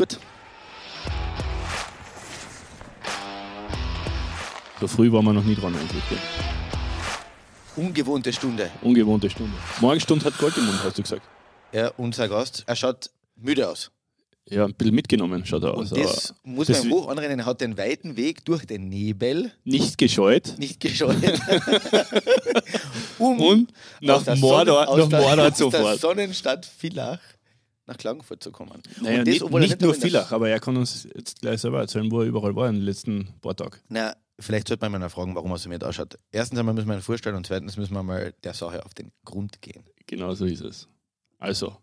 Gut. So früh waren wir noch nie dran eigentlich. Gell? Ungewohnte Stunde. Ungewohnte Stunde. Morgenstunde hat Gold im Mund, hast du gesagt. Ja, unser Gast, er schaut müde aus. Ja, ein bisschen mitgenommen schaut er aus. Und das muss das man hoch anrennen. Er hat den weiten Weg durch den Nebel nicht gescheut. nicht gescheut. um Und nach Mordor, nach Mordor aus der sofort. Sonnenstadt Villach nach Klagenfurt zu kommen. Naja, das, nicht, obwohl nicht nur Villach, aber er kann uns jetzt gleich selber erzählen, wo er überall war in den letzten paar Tagen. Na, vielleicht sollte man mal fragen, warum er so mit ausschaut. Erstens einmal müssen wir ihn vorstellen und zweitens müssen wir mal der Sache auf den Grund gehen. Genau so ist es. Also,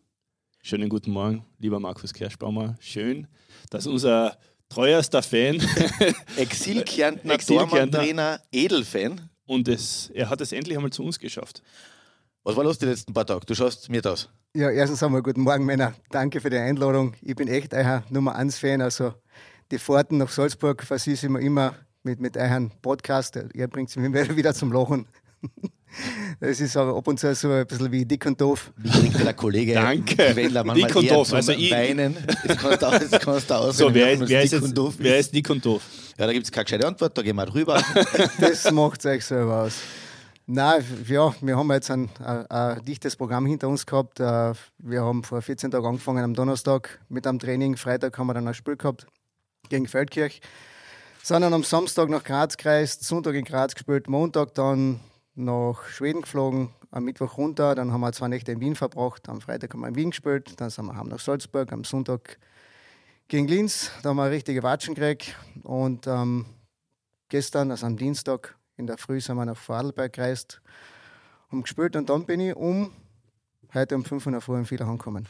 schönen guten Morgen, lieber Markus Kerschbaumer. Schön, dass unser treuerster Fan Exil-Kärntner, Exil-Kärntner. Dormann-Trainer, Edelfan. und es, er hat es endlich einmal zu uns geschafft. Was war los die letzten paar Tage? Du schaust mir aus. Ja, erstens einmal guten Morgen, Männer. Danke für die Einladung. Ich bin echt euer Nummer 1 Fan. Also die Fahrten nach Salzburg versiehe ich mir immer mit, mit euren Podcast. Ihr bringt mich immer wieder zum Lachen. Das ist aber ab und zu so ein bisschen wie dick und doof. Wie kriegt der Kollege Danke. Wendler manchmal Dick und doof. Also ich- Weinen? Jetzt kannst du, auch- jetzt kannst du So, wer wenn ist, wer ist, dick jetzt, und doof wer ist dick und doof? Ja, da gibt es keine gescheite Antwort, da gehen wir drüber. Das macht euch selber aus. Nein, ja, wir haben jetzt ein, ein, ein dichtes Programm hinter uns gehabt. Wir haben vor 14 Tagen angefangen am Donnerstag mit einem Training. Freitag haben wir dann ein Spiel gehabt gegen Feldkirch. Sind dann am Samstag nach Graz gereist, Sonntag in Graz gespielt, Montag dann nach Schweden geflogen, am Mittwoch runter, dann haben wir zwei Nächte in Wien verbracht, am Freitag haben wir in Wien gespielt, dann sind wir heim nach Salzburg, am Sonntag gegen Linz, da haben wir richtige Watschen gekriegt und ähm, gestern, also am Dienstag in der Früh, sind wir nach Vorarlberg gereist, haben gespielt und dann bin ich um heute um 5 Uhr in der Früh in Villach angekommen.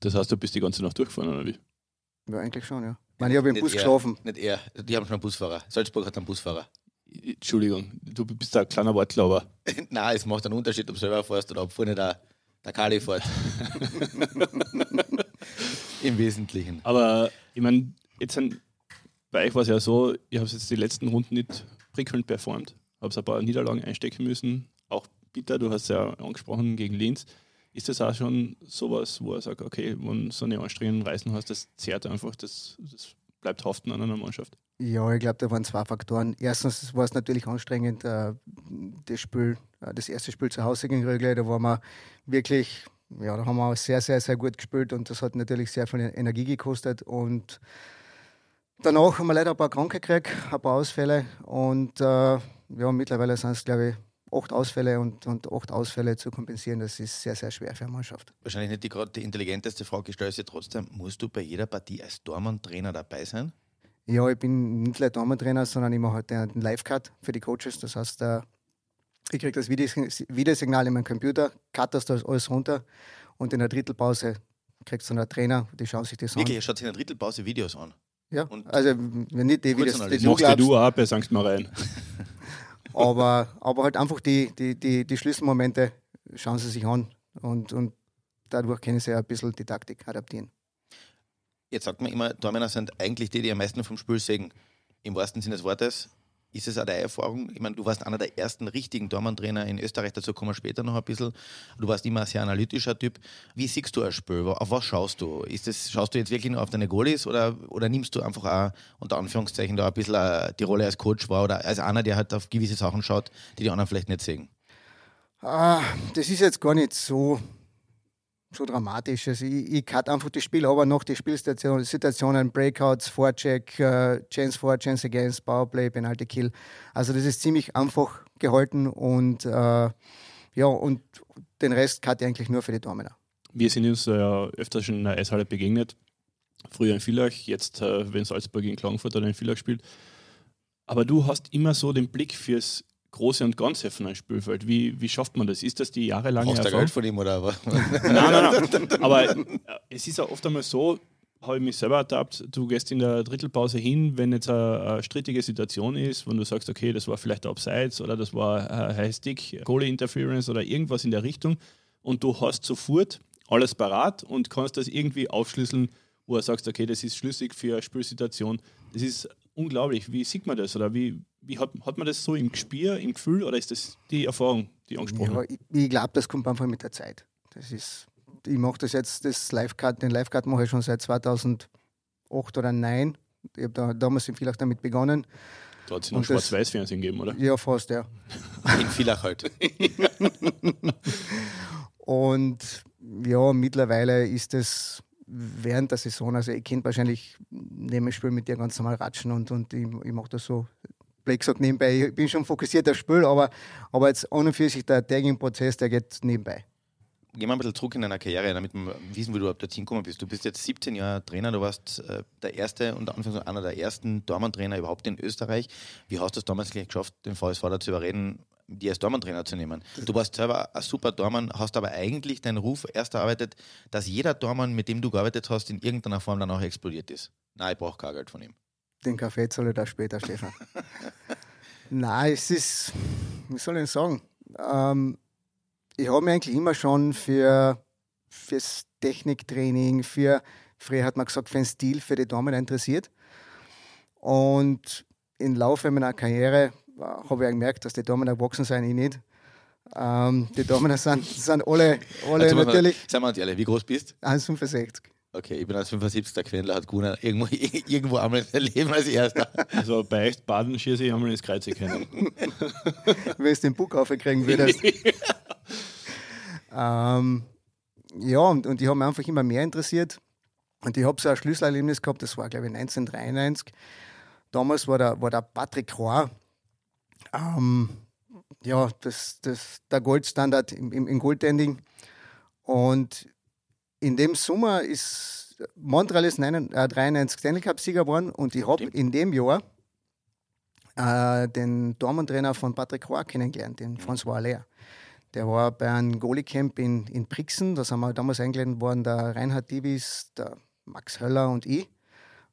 Das heißt, du bist die ganze Nacht durchgefahren, oder wie? Ja, eigentlich schon, ja. Ich meine, ich habe im Nicht Bus er. geschlafen. Nicht er, die haben schon einen Busfahrer. Salzburg hat einen Busfahrer. Entschuldigung, du bist ein kleiner Wortglauber. Nein, es macht einen Unterschied, ob du selber fährst oder ob vorne der, der Kali fährt. Im Wesentlichen. Aber ich meine, jetzt sind, bei euch war es ja so, ihr habt jetzt die letzten Runden nicht prickelnd performt, habt ein paar Niederlagen einstecken müssen. Auch Peter, du hast ja angesprochen gegen Linz. Ist das auch schon sowas, wo er sagt, okay, wenn du so eine anstrengenden Reisen hast, das zehrt einfach, das, das bleibt haften an einer Mannschaft? Ja, ich glaube, da waren zwei Faktoren. Erstens war es natürlich anstrengend, äh, das Spiel, äh, das erste Spiel zu Hause gegen Rögle, da waren wir wirklich, ja, da haben wir sehr, sehr, sehr gut gespielt und das hat natürlich sehr viel Energie gekostet und danach haben wir leider ein paar Kranke gekriegt, ein paar Ausfälle und äh, ja, mittlerweile sind es, glaube ich, acht Ausfälle und, und acht Ausfälle zu kompensieren, das ist sehr, sehr schwer für eine Mannschaft. Wahrscheinlich nicht die gerade die intelligenteste Frage, ich stelle sie trotzdem. Musst du bei jeder Partie als Dormann-Trainer dabei sein? Ja, ich bin nicht gleich Damentrainer, sondern ich mache halt den Live-Cut für die Coaches. Das heißt, äh, ich kriege das Videos- Videosignal in meinen Computer, cut das da alles runter und in der Drittelpause kriegst du einen Trainer, die schauen sich das Wirklich, an. ihr schaut sich in der Drittelpause Videos an. Ja, Und- also wenn nicht die Videos, die Kurzanalyse. du Machst ja glaubst, du auch bei St. Marien. aber, aber halt einfach die, die, die, die Schlüsselmomente schauen sie sich an und, und dadurch können sie ein bisschen die Taktik adaptieren. Jetzt sagt man immer, Tormänner sind eigentlich die, die am meisten vom Spiel sägen. Im wahrsten Sinne des Wortes. Ist es auch deine Erfahrung? Ich meine, du warst einer der ersten richtigen Tormann-Trainer in Österreich, dazu kommen wir später noch ein bisschen. Du warst immer ein sehr analytischer Typ. Wie siehst du ein Spiel? Auf was schaust du? Ist das, schaust du jetzt wirklich nur auf deine Goalies oder, oder nimmst du einfach auch unter Anführungszeichen da ein bisschen äh, die Rolle als Coach war oder als einer, der halt auf gewisse Sachen schaut, die die anderen vielleicht nicht sehen? Ah, das ist jetzt gar nicht so, so dramatisch. Also ich, ich cut einfach das Spiel, aber noch die Spielsituationen, Situationen, Breakouts, Forecheck, äh, Chance for, Chance against, Powerplay, Penalty Kill. Also das ist ziemlich einfach gehalten und äh, ja, und den Rest cut ich eigentlich nur für die Dormänner. Wir sind uns ja öfter schon in der Eishalle begegnet. Früher in Villach, jetzt, äh, wenn Salzburg in Klagenfurt oder in Villach spielt. Aber du hast immer so den Blick fürs Große und Ganze von einem Spielfeld. Wie, wie schafft man das? Ist das die jahrelange Brauchst du Erfahrung? Geld von ihm oder was? Nein, nein, nein. Aber äh, es ist ja oft einmal so, habe ich mich selber ertappt, du gehst in der Drittelpause hin, wenn jetzt eine, eine strittige Situation ist, wenn du sagst, okay, das war vielleicht Abseits oder das war ein High Stick, Goalie Interference oder irgendwas in der Richtung und du hast sofort alles parat und kannst das irgendwie aufschlüsseln, wo du sagst, okay, das ist schlüssig für eine Spielsituation. Das ist unglaublich. Wie sieht man das? Oder wie, wie hat, hat man das so im Gespür, im Gefühl oder ist das die Erfahrung, die angesprochen Ja, ich ich glaube, das kommt einfach mit der Zeit. Das ist, ich mache das jetzt, das Live-Cut, den Live-Cut mache ich schon seit 2007 acht oder neun. Ich habe da, damals in Villach damit begonnen. Da hat es noch Schwarz-Weiß-Fernsehen gegeben, oder? Ja, fast, ja. In Villach halt. Und ja, mittlerweile ist es während der Saison, also ich kennt wahrscheinlich neben dem Spiel mit dir ganz normal ratschen und, und ich, ich mache das so, blöd gesagt, nebenbei. Ich bin schon fokussiert auf Spiel, aber, aber jetzt an und für sich der Tagging-Prozess, der geht nebenbei. Gehen wir ein bisschen zurück in deiner Karriere, damit wir wissen, wie du ab dorthin gekommen bist. Du bist jetzt 17 Jahre Trainer, du warst äh, der erste und Anfangs einer der ersten Dormann-Trainer überhaupt in Österreich. Wie hast du es damals gleich geschafft, den VSV dazu überreden, die als Dormann-Trainer zu nehmen? Du warst selber ein super Dormann, hast aber eigentlich deinen Ruf erst erarbeitet, dass jeder Dormann, mit dem du gearbeitet hast, in irgendeiner Form dann auch explodiert ist. Nein, ich brauche kein Geld von ihm. Den Kaffee zahle ich da später, Stefan. Nein, es ist, wie soll ich sagen? Ähm, ich habe mich eigentlich immer schon für fürs Techniktraining, für, früher hat man gesagt, für den Stil, für die Damen interessiert. Und im Laufe meiner Karriere äh, habe ich gemerkt, dass die Damen erwachsen sind, ich nicht. Ähm, die Damen sind, sind alle, alle Also, natürlich Seien wir uns ehrlich, wie groß bist 1,65. Okay, ich bin als 75. Der Quendler hat Gunnar irgendwo, irgendwo einmal in seinem Leben als erster. Also bei echt Baden schieße ich einmal ins Kreuz können. wenn du den Buch aufkriegen würdest. ähm, ja, und, und die haben mich einfach immer mehr interessiert. Und ich habe so ein Schlüsselerlebnis gehabt, das war, glaube ich, 1993. Damals war der, war der Patrick Rohr, ähm, ja, das, das, der Goldstandard im, im, im Goaltending. Und in dem Sommer ist Montreal ist 99, äh, 93 Stanley Cup-Sieger geworden und ich habe in dem Jahr äh, den Dortmund-Trainer von Patrick Rohr kennengelernt, den François Allaire. Der war bei einem Goalie-Camp in, in Brixen, da sind wir damals eingeladen worden, der Reinhard Divis, der Max Höller und ich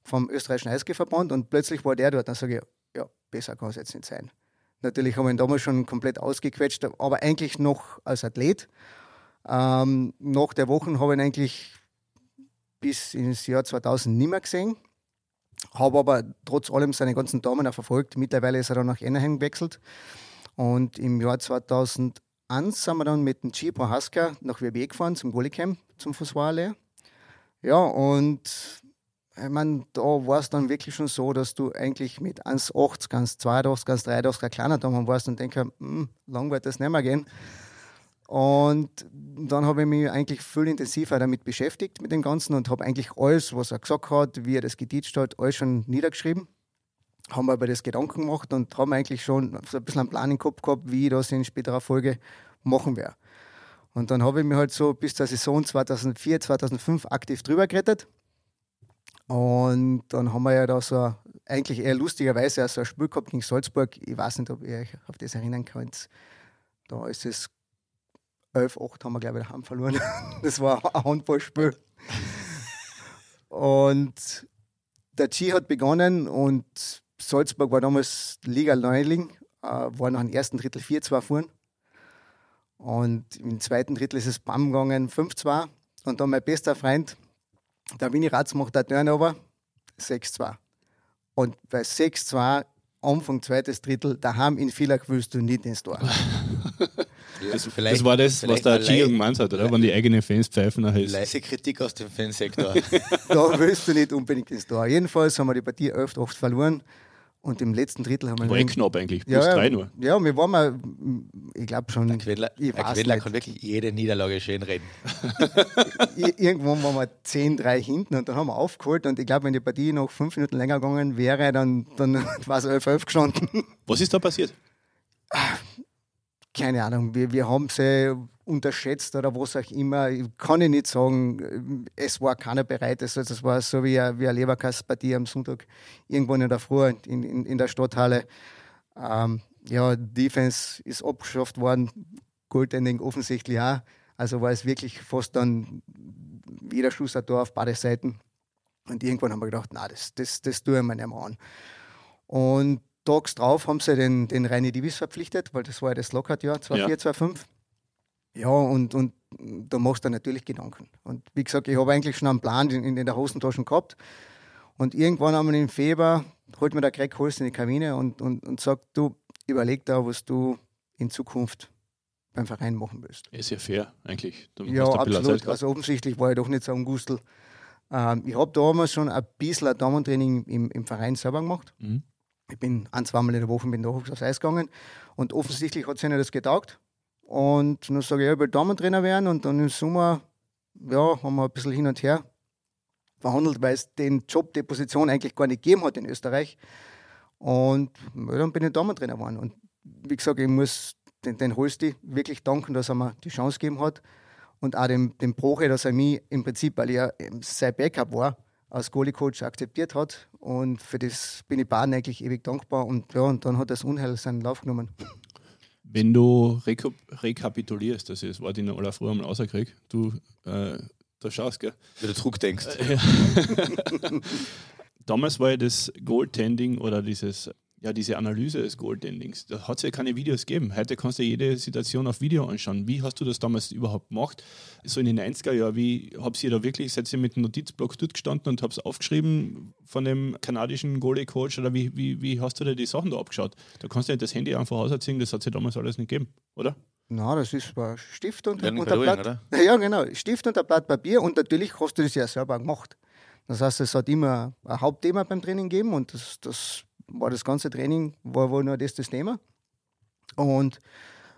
vom österreichischen Eisgeverband und plötzlich war der dort. Dann sage ich, ja, besser kann es jetzt nicht sein. Natürlich haben wir ihn damals schon komplett ausgequetscht, aber eigentlich noch als Athlet. Ähm, nach der Woche habe ich ihn eigentlich bis ins Jahr 2000 nicht mehr gesehen. Habe aber trotz allem seine ganzen Damen auch verfolgt. Mittlerweile ist er dann nach Anaheim gewechselt. Und im Jahr 2001 sind wir dann mit dem Jeep Haska nach WB gefahren zum Goalie-Camp, zum Fußballer. Ja, und ich meine, da war es dann wirklich schon so, dass du eigentlich mit 1,80, ganz 2,80, ganz 3,80 ein kleiner Daumen warst und denkst, hm, lang wird das nicht mehr gehen. Und dann habe ich mich eigentlich viel intensiver damit beschäftigt mit dem Ganzen und habe eigentlich alles, was er gesagt hat, wie er das geditscht hat, alles schon niedergeschrieben. Haben wir über das Gedanken gemacht und haben eigentlich schon so ein bisschen einen Plan im Kopf gehabt, wie ich das in späterer Folge machen werde. Und dann habe ich mich halt so bis zur Saison 2004, 2005 aktiv drüber gerettet. Und dann haben wir ja da so eigentlich eher lustigerweise so ein Spiel gehabt gegen Salzburg. Ich weiß nicht, ob ihr euch auf das erinnern könnt. Da ist es 11-8 haben wir, glaube ich, daheim verloren. Das war ein Handballspiel. Und der G hat begonnen und Salzburg war damals Liga Neuling, äh, war nach dem ersten Drittel 4-2 vorn. Und im zweiten Drittel ist es BAM gegangen, 5-2. Und dann mein bester Freund, der Winnie Ratz, macht der Turnover, 6-2. Und bei 6-2, Anfang zweites Drittel, daheim in Villach willst du nicht ins Tor. Das, das war das, was der Gio gemeint hat, oder? Wenn die eigenen Fans pfeifen, dann heißt Leise Kritik aus dem Fansektor. da willst du nicht unbedingt ins Tor. Jedenfalls haben wir die Partie öfter oft verloren. Und im letzten Drittel haben wir. War eh knapp eigentlich, plus ja, drei nur. Ja, wir waren mal, ich glaube schon. Der Quedler, ich der weiß Quedler kann wirklich jede Niederlage schön reden. Irgendwann waren wir 10-3 hinten und dann haben wir aufgeholt. Und ich glaube, wenn die Partie noch fünf Minuten länger gegangen wäre, dann, dann war es 11-11 gestanden. Was ist da passiert? Keine Ahnung, wir, wir haben sie unterschätzt oder was auch immer. Ich kann ich nicht sagen, es war keiner bereit. Also das war so wie eine, wie eine Leberkastpartie am Sonntag irgendwann in der Früh in, in, in der Stadthalle. Ähm, ja, Defense ist abgeschafft worden, Goaltending offensichtlich auch. Also war es wirklich fast dann jeder Schuss ein Tor auf beide Seiten. Und irgendwann haben wir gedacht, na, das, das, das tue ich mir nicht mehr an. Und tags drauf haben sie den, den Reini Divis verpflichtet, weil das war ja das Lockout-Jahr 2004, 2005. Ja, und, und da machst du natürlich Gedanken. Und wie gesagt, ich habe eigentlich schon einen Plan in, in der Hosentaschen gehabt. Und irgendwann haben wir im Februar, holt mir der Greg Holst in die Kabine und, und, und sagt, du, überleg da, was du in Zukunft beim Verein machen willst. Ist ja fair, eigentlich. Du Ja, absolut. Also offensichtlich war ich doch nicht so ein Gustel. Ähm, ich habe damals schon ein bisschen ein Damentraining im, im Verein selber gemacht. Mhm. Ich bin ein, zweimal in der Woche bin da aufs Eis gegangen und offensichtlich hat es ihnen das getaugt. Und dann sage ich, ich will Damentrainer werden und dann im Sommer ja, haben wir ein bisschen hin und her verhandelt, weil es den Job, die Position eigentlich gar nicht gegeben hat in Österreich. Und ja, dann bin ich Damentrainer geworden. Und wie gesagt, ich muss den, den Holsti wirklich danken, dass er mir die Chance gegeben hat. Und auch dem, dem Proche, dass er mich im Prinzip, weil ich ja sein Backup war, als Goalie-Coach akzeptiert hat. Und für das bin ich Baden eigentlich ewig dankbar. Und ja, und dann hat das Unheil seinen Lauf genommen. Wenn du rekap rekapitulierst, das ist das Wort in aller Früh einmal rausgekriegt, du äh, da schaust, gell? Wie du zurückdenkst. Damals war ja das Goaltending oder dieses, ja, diese Analyse des Goaltendings, da hat es ja keine Videos gegeben. Heute kannst du jede Situation auf Video anschauen. Wie hast du das damals überhaupt gemacht? So in den 90er Jahren, wie habt ihr da wirklich, seid ihr mit dem Notizblock dort gestanden und habt es aufgeschrieben von dem kanadischen Goalie-Coach oder wie, wie, wie hast du dir die Sachen da abgeschaut? Da kannst du nicht das Handy einfach auserziehen, das hat es ja damals alles nicht gegeben, oder? Na, das ist ein Stift und, und ein Blatt. oder? Ja, genau. Stift und ein Blatt Papier und natürlich hast du das ja selber gemacht. Das heißt, es hat immer ein Hauptthema beim Training gegeben und das, das war das ganze Training, war, war nur das das Thema. Und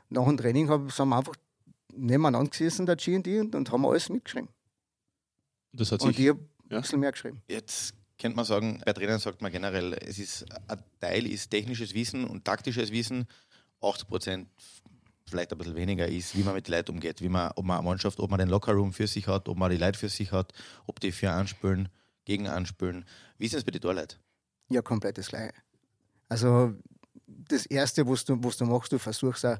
nach dem Training hab, sind wir einfach nebeneinander gesessen, der G&D, und, und haben alles mitgeschrieben. Das hat Und sich, ich habe ja. ein bisschen mehr geschrieben. Jetzt könnte man sagen, bei Trainern sagt man generell, es ist ein Teil ist technisches Wissen und taktisches Wissen, 80 Prozent vielleicht ein bisschen weniger ist, wie man mit Leuten umgeht, wie man, ob man eine Mannschaft, ob man den Lockerroom für sich hat, ob man die Leute für sich hat, ob die für anspülen, gegen anspülen. Wie ist es bei den Torleuten? Ja, komplett das Gleiche. Also das Erste, was du, was du machst, du versuchst eine,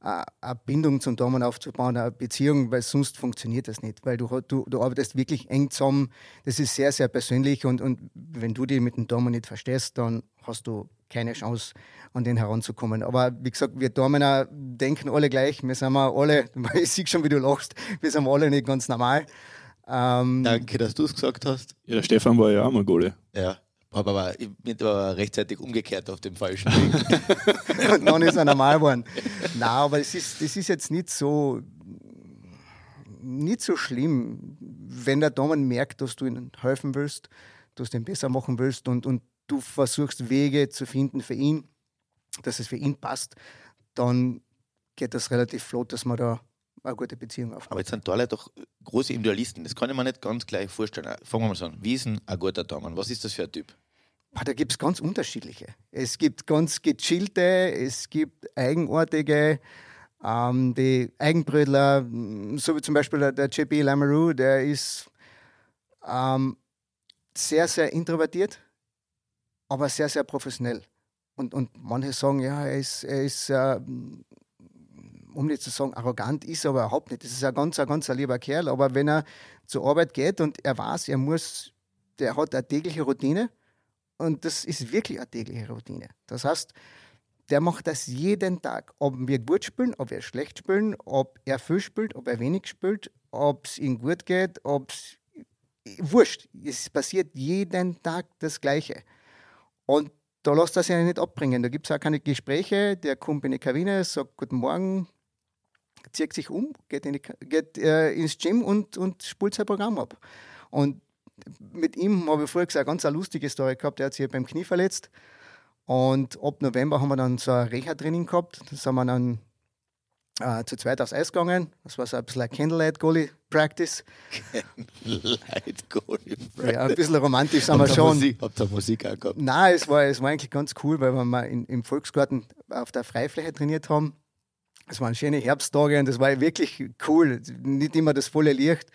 eine Bindung zum Damen aufzubauen, eine Beziehung, weil sonst funktioniert das nicht. Weil du, du, du arbeitest wirklich eng zusammen. Das ist sehr, sehr persönlich und, und wenn du dich mit dem Damen nicht verstehst, dann hast du keine Chance, an den heranzukommen. Aber wie gesagt, wir Damen denken alle gleich. Wir sind alle, ich sehe schon, wie du lachst, wir sind alle nicht ganz normal. Ähm, Danke, dass du es gesagt hast. ja, der Stefan war ja auch mal Goalie. Ja, habe aber ich bin aber rechtzeitig umgekehrt auf dem falschen Weg. und dann ist er normal geworden. Nein, aber es ist, das ist jetzt nicht so, nicht so schlimm, wenn der Damen merkt, dass du ihnen helfen willst, dass du ihn besser machen willst und, und du versuchst Wege zu finden für ihn, dass es für ihn passt, dann geht das relativ flott, dass man da eine gute Beziehung aufbaut. Aber jetzt sind Torleute doch große Individualisten. Das kann ich mir nicht ganz gleich vorstellen. Fangen wir mal so an. Wie ist ein guter Tormann? Was ist das für ein Typ? Da gibt es ganz unterschiedliche. Es gibt ganz gechillte, es gibt eigenartige, ähm, die Eigenbrötler, mh, so wie zum Beispiel der, der JP Lamoureux, der ist ähm, sehr, sehr introvertiert, aber sehr, sehr professionell. Und, und manche sagen, ja, er ist, er ist äh, um nicht zu sagen arrogant, ist er aber überhaupt nicht. Das ist ein ganz, ein ganz lieber Kerl, aber wenn er zur Arbeit geht und er weiß, er muss, der hat eine tägliche Routine, und das ist wirklich eine tägliche Routine. Das heißt, der macht das jeden Tag. Ob wir gut spielen, ob wir schlecht spielen, ob er viel spielt, ob er wenig spielt, ob es ihm gut geht, ob es. Wurscht. Es passiert jeden Tag das Gleiche. Und da lässt er sich nicht abbringen. Da gibt es auch keine Gespräche. Der kommt in die Kabine, sagt Guten Morgen, zieht sich um, geht, in die, geht äh, ins Gym und, und spult sein Programm ab. Und mit ihm habe ich vorher gesagt, eine ganz eine lustige Story gehabt. Der hat sich beim Knie verletzt. Und ab November haben wir dann so ein Reha-Training gehabt. Da sind wir dann äh, zu zweit aufs Eis gegangen. Das war so ein bisschen Candlelight-Goalie-Practice. Light Goalie. Ja, ein bisschen romantisch sind wir schon. Musik, habt ihr Musik auch gehabt? Nein, es war, es war eigentlich ganz cool, weil wir mal in, im Volksgarten auf der Freifläche trainiert haben. Es waren schöne Herbsttage und das war wirklich cool. Nicht immer das volle Licht.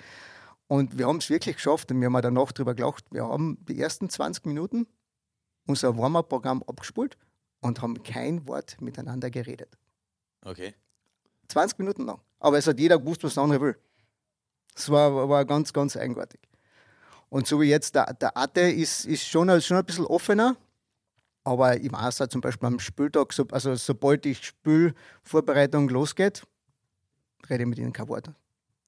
Und wir haben es wirklich geschafft und wir haben danach darüber gelacht. Wir haben die ersten 20 Minuten unser Warm-up-Programm abgespult und haben kein Wort miteinander geredet. Okay. 20 Minuten lang. Aber es hat jeder gewusst, was der andere will. Es war, war ganz, ganz eigenartig. Und so wie jetzt, der, der Atte ist, ist schon, schon ein bisschen offener. Aber ich weiß auch zum Beispiel am Spieltag, so, also sobald die Spielvorbereitung losgeht, rede ich mit ihnen kein Wort.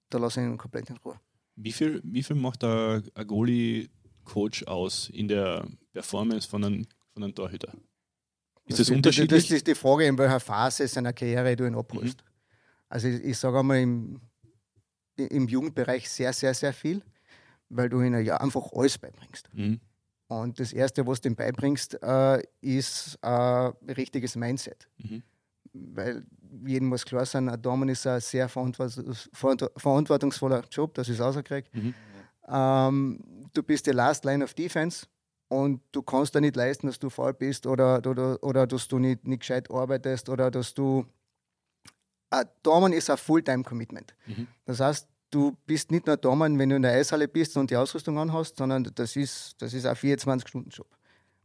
Da lasse ich ihn komplett in Ruhe. Wie viel, wie viel macht ein, ein Goalie-Coach aus in der Performance von einem, von einem Torhüter? Ist das, Das unterschiedlich? ist die Frage, in welcher Phase seiner Karriere du ihn abholst. Mhm. Also ich, ich sage einmal, im, im Jugendbereich sehr, sehr, sehr viel. weil du ihnen ja einfach alles beibringst. Mhm. Und das Erste, was du ihm beibringst, äh, ist ein richtiges Mindset. Mhm. Weil jedem muss klar sein, ein Dormen ist ein sehr verantwortungs verantwortungsvoller Job, das ist rausgekriegt. Mhm. Ähm, du bist die Last Line of Defense und du kannst da nicht leisten, dass du faul bist oder, oder, oder dass du nicht, nicht gescheit arbeitest oder dass du. Ein Dormen ist ein Fulltime-Commitment. Mhm. Das heißt, du bist nicht nur Dormen, wenn du in der Eishalle bist und die Ausrüstung anhast, sondern das ist, das ist ein 24-Stunden-Job.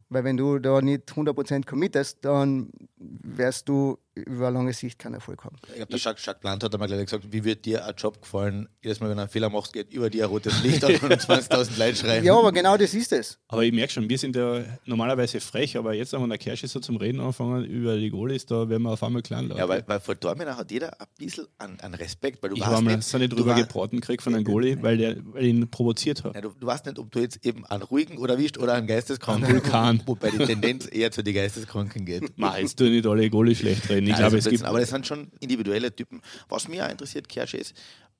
Weil wenn du da nicht 100% committest, dann wirst du über lange Sicht keinen Erfolg haben. Ich glaube, der Jacques, Jacques Plant hat einmal gleich gesagt, wie wird dir ein Job gefallen? Jedes Mal, wenn du einen Fehler machst, geht über dir ein rotes Licht und 20.000 Leute schreien. Ja, aber genau das ist es. Aber ich merke schon, wir sind ja normalerweise frech, aber jetzt, wenn der Kirsch so zum Reden anfangen über die Goalies, da werden wir auf einmal klein laut. Ja, weil, weil vor Dortmund hat jeder ein bisschen an, an Respekt, weil du ich weißt habe mir nicht, so nicht du drüber war- gebraten gekriegt von einem Goalie, weil, der, weil ihn provoziert habe. Ja, du, du weißt nicht, ob du jetzt eben einen ruhigen oder erwischt oder einen geisteskranken. Einen Vulkan. Wobei die Tendenz eher zu den Geisteskranken geht. Mach, jetzt tu nicht alle Goalies schlecht reden. Ich Nein, glaube, das es ist gibt. Aber das sind schon individuelle Typen. Was mich auch interessiert, Kersch, ist,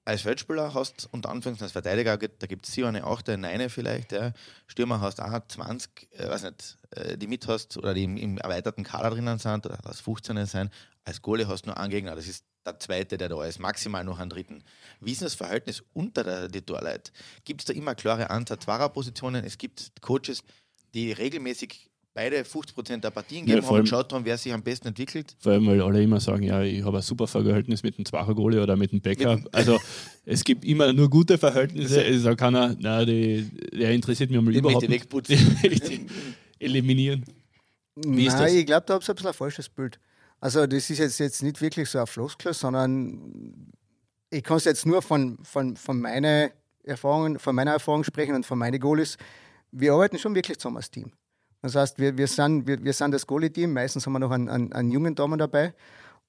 als Feldspieler hast unter Anführungszeichen als Verteidiger, da gibt es sicher eine 8, eine 9 vielleicht, ja. Stürmer hast auch 20, äh, weiß nicht, äh, die mit hast oder die im, im erweiterten Kader drinnen sind oder lass 15 sein. Als Goalie hast du nur einen Gegner, das ist der zweite, der da ist, maximal noch einen dritten. Wie ist das Verhältnis unter der, die Torleute? Gibt es da immer klare Anzahl Zwarer-Positionen? Es gibt Coaches, die regelmäßig beide 50% der Partien Ja, geben vor haben und schaut haben, wer sich am besten entwickelt. Vor allem, weil alle immer sagen, ja, ich habe ein super Verhältnis mit dem Zwacher Goalie oder mit dem Bäcker. Also es gibt immer nur gute Verhältnisse. Also da kann er, na, die, der interessiert mich einmal Den überhaupt möchte ich nicht. wegputzen. Eliminieren. Wie Nein, ich glaube, da habt ihr ein bisschen ein falsches Bild. Also, das ist jetzt, jetzt nicht wirklich so ein Floskel, sondern ich kann es jetzt nur von, von, von, meine Erfahrungen, von meiner Erfahrung sprechen und von meinen Goalies. Wir arbeiten schon wirklich zusammen als Team. Das heißt, wir, wir, sind, wir, wir sind das Goalie-Team, meistens haben wir noch einen, einen, einen jungen Damen dabei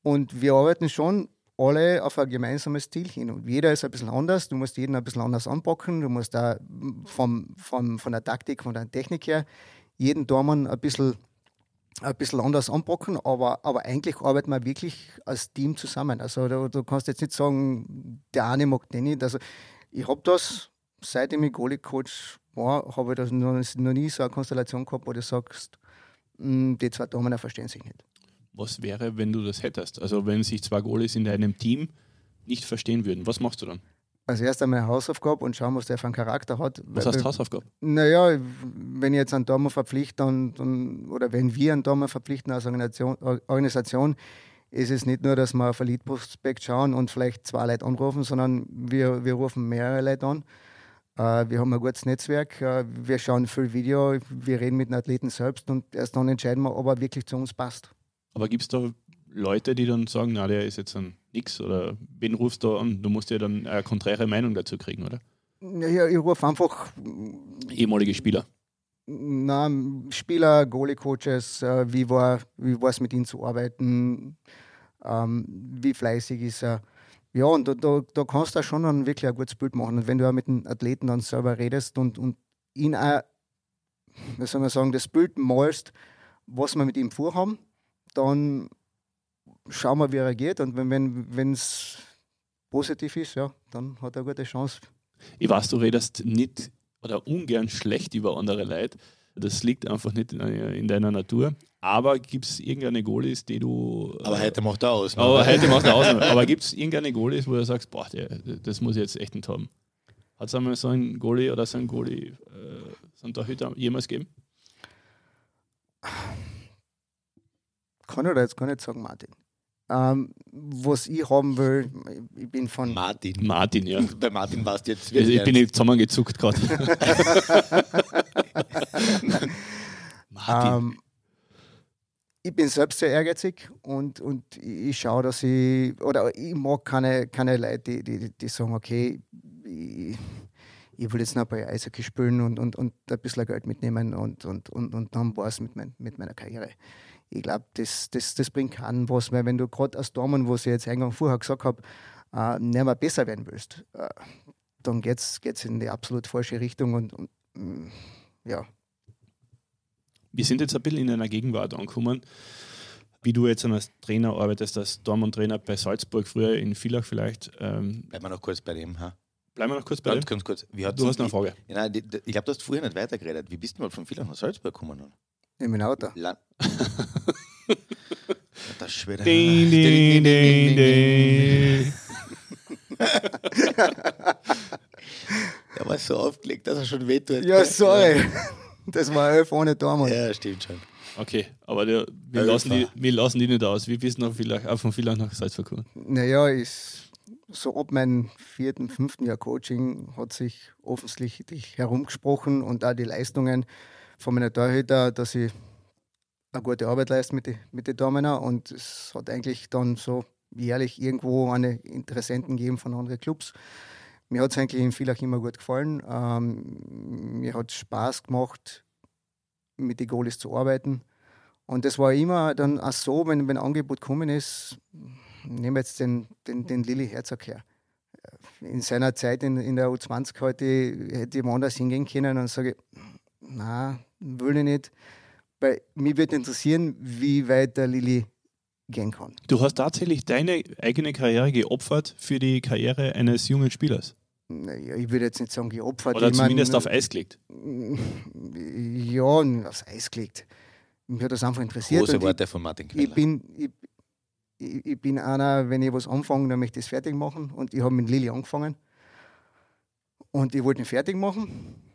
und wir arbeiten schon alle auf ein gemeinsames Ziel hin. Und jeder ist ein bisschen anders, du musst jeden ein bisschen anders anpacken, du musst da vom, vom, von der Taktik, von der Technik her jeden Dormann ein bisschen ein bisschen anders anpacken, aber, aber eigentlich arbeiten wir wirklich als Team zusammen. Also du, du kannst jetzt nicht sagen, der eine mag den nicht. Also ich habe das, seitdem ich Goalie-Coach war, habe ich das noch, noch nie so eine Konstellation gehabt, wo du sagst, "Mm, die zwei Damen verstehen sich nicht. Was wäre, wenn du das hättest? Also wenn sich zwei Goalies in deinem Team nicht verstehen würden, was machst du dann? Also erst einmal Hausaufgabe und schauen, was der für einen Charakter hat. Was heißt Hausaufgabe? Naja, wenn ich jetzt einen Dormer verpflichte dann, dann, oder wenn wir einen Dormer verpflichten als Organisation, Organisation, ist es nicht nur, dass wir auf ein Lead-Prospekt schauen und vielleicht zwei Leute anrufen, sondern wir, wir rufen mehrere Leute an. Äh, wir haben ein gutes Netzwerk, äh, wir schauen viel Video, wir reden mit den Athleten selbst und erst dann entscheiden wir, ob er wirklich zu uns passt. Aber gibt es da Leute, die dann sagen, na, der ist jetzt ein Nix oder wen rufst du an? Du musst ja dann eine konträre Meinung dazu kriegen, oder? Ja, ich rufe einfach Ehemalige Spieler. na, Spieler, Goalie-Coaches, äh, wie war wie es mit ihnen zu arbeiten, ähm, wie fleißig ist er. Ja, und da, da, da kannst du auch schon dann wirklich ein gutes Bild machen. Und wenn du auch mit den Athleten dann selber redest und, und ihn auch, wie soll man sagen, das Bild malst, was wir mit ihm vorhaben, dann schauen wir, wie er reagiert. Und wenn es positiv ist, ja, dann hat er eine gute Chance. Ich weiß, du redest nicht oder ungern schlecht über andere Leute. Das liegt einfach nicht in, in deiner Natur. Aber gibt es irgendeine Goalies, die du. Aber heute macht er aus. ne? Aber heute macht er Ausnahme. Aber gibt es irgendeine Goalies, wo du sagst, boah, der, das muss ich jetzt echt nicht haben? Hat es einmal so einen Goalie oder so einen Goalie, äh, so einen Torhüter jemals gegeben? Kann ich da jetzt gar nicht sagen, Martin. Ähm, was ich haben will, ich bin von. Martin. Martin, ja. Bei Martin warst du jetzt Also ich bin nicht zusammengezuckt gerade. Martin. Ähm, ich bin selbst sehr ehrgeizig und, und ich schaue, dass ich, oder ich mag keine, keine Leute, die, die, die sagen, okay, ich, ich will jetzt noch ein paar Jahre Eishockey spielen und, und, und ein bisschen Geld mitnehmen und, und, und, und dann war es mit, mein, mit meiner Karriere. Ich glaube, das, das, das bringt keinen was, weil wenn du gerade als Dormen, was ich jetzt eingang vorher gesagt habe, äh, nicht mehr besser werden willst, äh, dann geht es in die absolut falsche Richtung und, und mm, ja, Wir sind jetzt ein bisschen in einer Gegenwart angekommen. Wie du jetzt als Trainer arbeitest, als Dortmund-Trainer bei Salzburg, früher in Villach vielleicht. Ähm, Bleiben wir noch kurz bei dem. Ha? Bleiben wir noch kurz bei Ganz, dem. ganz kurz. Du hast noch eine Frage. Ja, nein, ich glaube, du hast vorher nicht weitergeredet. Wie bist du mal von Villach nach Salzburg gekommen? Dann? In meinem Auto. Land. das ist schwer. Ding, ding, ding, ding. Der war so aufgelegt, dass er schon wehtut. Ja, sorry. Das war elf ohne Dortmund. Ja, stimmt schon. Okay, aber der, wir, Elfer. lassen die, wir lassen die nicht aus. Wie bist du noch vielleicht, auch von Villach nach Salzburg gekommen? Naja, ist so ab meinem vierten, fünften Jahr Coaching hat sich offensichtlich herumgesprochen und auch die Leistungen von meiner Torhüter, dass ich eine gute Arbeit leiste mit den mit die Damen. Und es hat eigentlich dann so jährlich irgendwo eine Interessenten gegeben von anderen Clubs. Mir hat es eigentlich in Villach immer gut gefallen. Ähm, mir hat Spaß gemacht, mit den Goalies zu arbeiten. Und das war immer dann auch so, wenn, wenn ein Angebot gekommen ist, nehmen wir jetzt den, den, den Lilly Herzog her. In seiner Zeit in, in der U20 heute hätte ich woanders hingehen können und sage, na, will ich nicht. Weil mich würde interessieren, wie weit der Lilly gehen kann. Du hast tatsächlich deine eigene Karriere geopfert für die Karriere eines jungen Spielers. Naja, ich würde jetzt nicht sagen, geopfert. Oder ich mein, zumindest auf Eis gelegt. Ja, aufs Eis gelegt. Mich hat das einfach interessiert. Große Worte von Martin ich, Queller. ich, bin, ich, ich, ich bin einer, wenn ich was anfange, dann möchte ich es fertig machen. Und ich habe mit Lilly angefangen. Und ich wollte ihn fertig machen.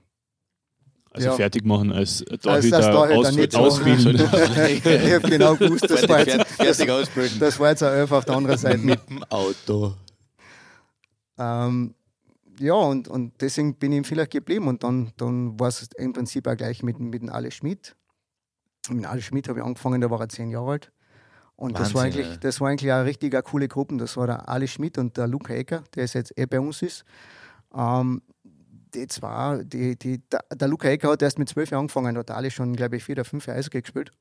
Also Ja. fertig machen als als Torhüter, Torhüter, aus, nicht so. ausbilden. ich habe genau gewusst, das war, jetzt, fertig ausbilden. das war jetzt ein Elf auf der anderen Seite. Mit dem Auto. Ähm, ja, und, und deswegen bin ich vielleicht geblieben. Und dann, dann war es im Prinzip auch gleich mit, mit dem Ale Schmidt. Mit dem Ale Schmidt habe ich angefangen, da war er zehn Jahre alt. Und das war, Wahnsinn, eigentlich, das war eigentlich eine richtig eine coole Gruppe. Das war der Ale Schmidt und der Luca Ecker, der ist jetzt eh bei uns ist. Ähm, die zwei, die, die, der, Luca Ecker hat erst mit zwölf Jahren angefangen, hat Ale schon, glaube ich, vier oder fünf Jahre Eishockey gespielt.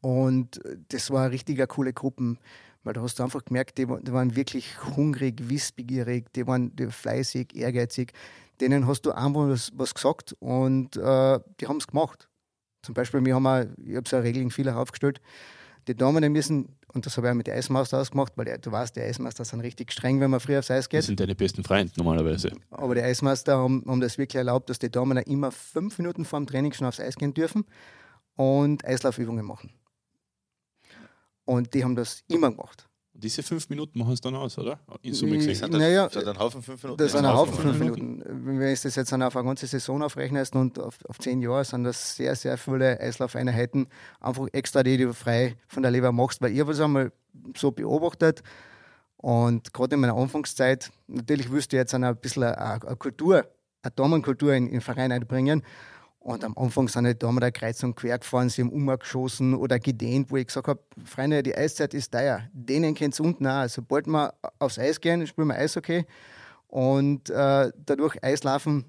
Und das war eine richtig eine coole Gruppe, weil da hast du einfach gemerkt, die, die waren wirklich hungrig, wissbegierig, die waren die fleißig, ehrgeizig. Denen hast du einfach was, was gesagt und äh, die haben es gemacht. Zum Beispiel, wir haben auch, ich habe so eine Regel in vieler aufgestellt, die Damen müssen, und das habe ich auch mit der Eismeister ausgemacht, weil der, du weißt, die Eismeister sind richtig streng, wenn man früh aufs Eis Das geht. sind deine besten Freunde normalerweise. Aber die Eismeister haben, haben das wirklich erlaubt, dass die Damen immer fünf Minuten vor dem Training schon aufs Eis gehen dürfen und Eislaufübungen machen. Und die haben das immer gemacht. Und diese fünf Minuten machen es dann aus, oder? In Summe gesehen. Sind das, Naja, sind ein Haufen fünf Minuten? Das sind ein Haufen fünf Minuten. Minuten. Wenn ich das jetzt auf eine ganze Saison aufrechnest und auf, auf zehn Jahre, sind das sehr, sehr viele Eislaufeinheiten, einfach extra, die du frei von der Leber machst, weil ich habe es einmal so beobachtet und gerade in meiner Anfangszeit, natürlich wüsste ich jetzt ein bisschen eine, eine Kultur, eine Damenkultur in, in den Verein einbringen. Und am Anfang sind die Damen der Kreuzung quer gefahren, sie haben umgeschossen oder gedehnt, wo ich gesagt habe, Freunde, die Eiszeit ist teuer. Denen kennt es unten auch. Sobald wir aufs Eis gehen, spielen wir Eishockey. Und äh, dadurch Eislaufen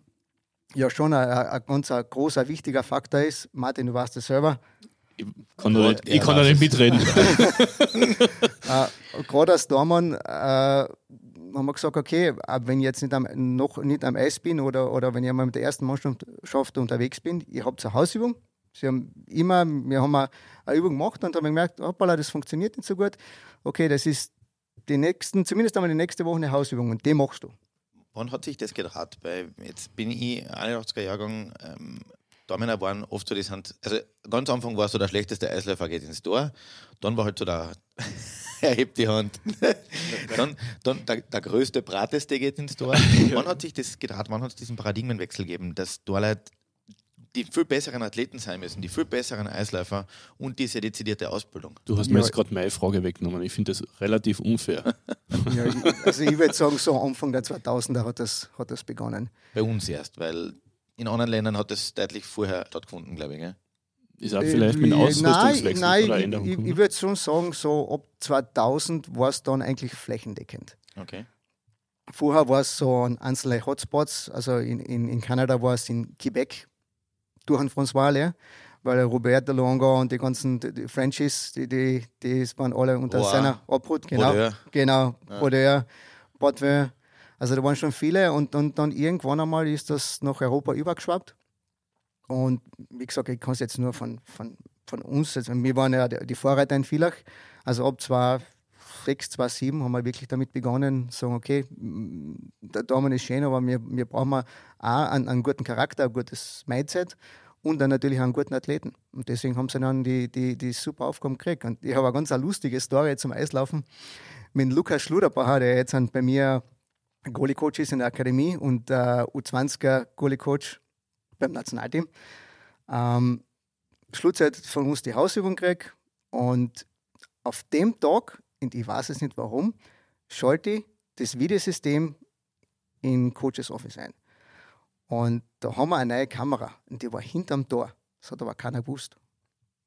ja schon ein, ein, ganz ein großer, wichtiger Faktor ist. Martin, du weißt das selber. Ich kann da nicht, ich kann da nicht mitreden. Äh, Gerade als Dormann äh, haben wir gesagt, okay, wenn ich jetzt nicht am, noch nicht am Eis bin oder, oder wenn ich einmal mit der ersten Mannschaft unterwegs bin, ich habe zur Hausübung. Sie haben immer, wir haben eine, Übung gemacht und haben gemerkt, hoppala, das funktioniert nicht so gut. Okay, das ist die nächsten, zumindest einmal die nächste Woche eine Hausübung und die machst du. Wann hat sich das gedraht? Weil jetzt bin ich 81er Jahrgang, ähm, Damen waren oft so, die sind, also ganz am Anfang war so der schlechteste Eisläufer geht ins Tor, dann war halt so der, er hebt die Hand, dann, dann der, der größte, brateste geht ins Tor. Wann hat sich das gedraht? Wann hat es diesen Paradigmenwechsel gegeben, dass Torleute die viel besseren Athleten sein müssen, die viel besseren Eisläufer und diese dezidierte Ausbildung? Du hast Ja. mir jetzt gerade meine Frage weggenommen. Ich finde das relativ unfair. Ja, ich, also ich würde sagen, so Anfang der 2000er hat das, hat das begonnen. Bei uns erst, weil in anderen Ländern hat das deutlich vorher stattgefunden, glaube ich. Gell? Ist auch vielleicht mit Äh, Ausrüstungswechsel nein, oder Änderung ich, ich, würde schon sagen, so ab 2000 war es dann eigentlich flächendeckend. Okay. Vorher war es so an einzelne Hotspots, also in, in, in Kanada war es in Quebec, durch den François weil Robert de Longa und die ganzen die, die Frenchies, die, die, die waren alle unter Wow. seiner Obhut, genau. Brodeur. Genau, Brodeur, Potvin. Also da waren schon viele und, und dann irgendwann einmal ist das nach Europa übergeschwappt. Und wie gesagt, ich kann es jetzt nur von, von, von uns, also wir waren ja die Vorreiter in Villach, also ab 2006, 2007 haben wir wirklich damit begonnen, sagen, okay, der Daumen ist schön, aber wir, wir brauchen auch einen, einen guten Charakter, ein gutes Mindset und dann natürlich einen guten Athleten. Und deswegen haben sie dann die, die, die super Aufgaben gekriegt. Und ich habe eine ganz lustige Story zum Eislaufen mit Lukas Schluderbacher, der jetzt bei mir Goalie-Coach ist in der Akademie und äh, U20er Goalie-Coach beim Nationalteam. Ähm, Schlusszeit von uns die Hausübung gekriegt und auf dem Tag, und ich weiß es nicht warum, schalte ich das Videosystem in Coaches Office ein. Und da haben wir eine neue Kamera und die war hinterm Tor. Das hat aber keiner gewusst.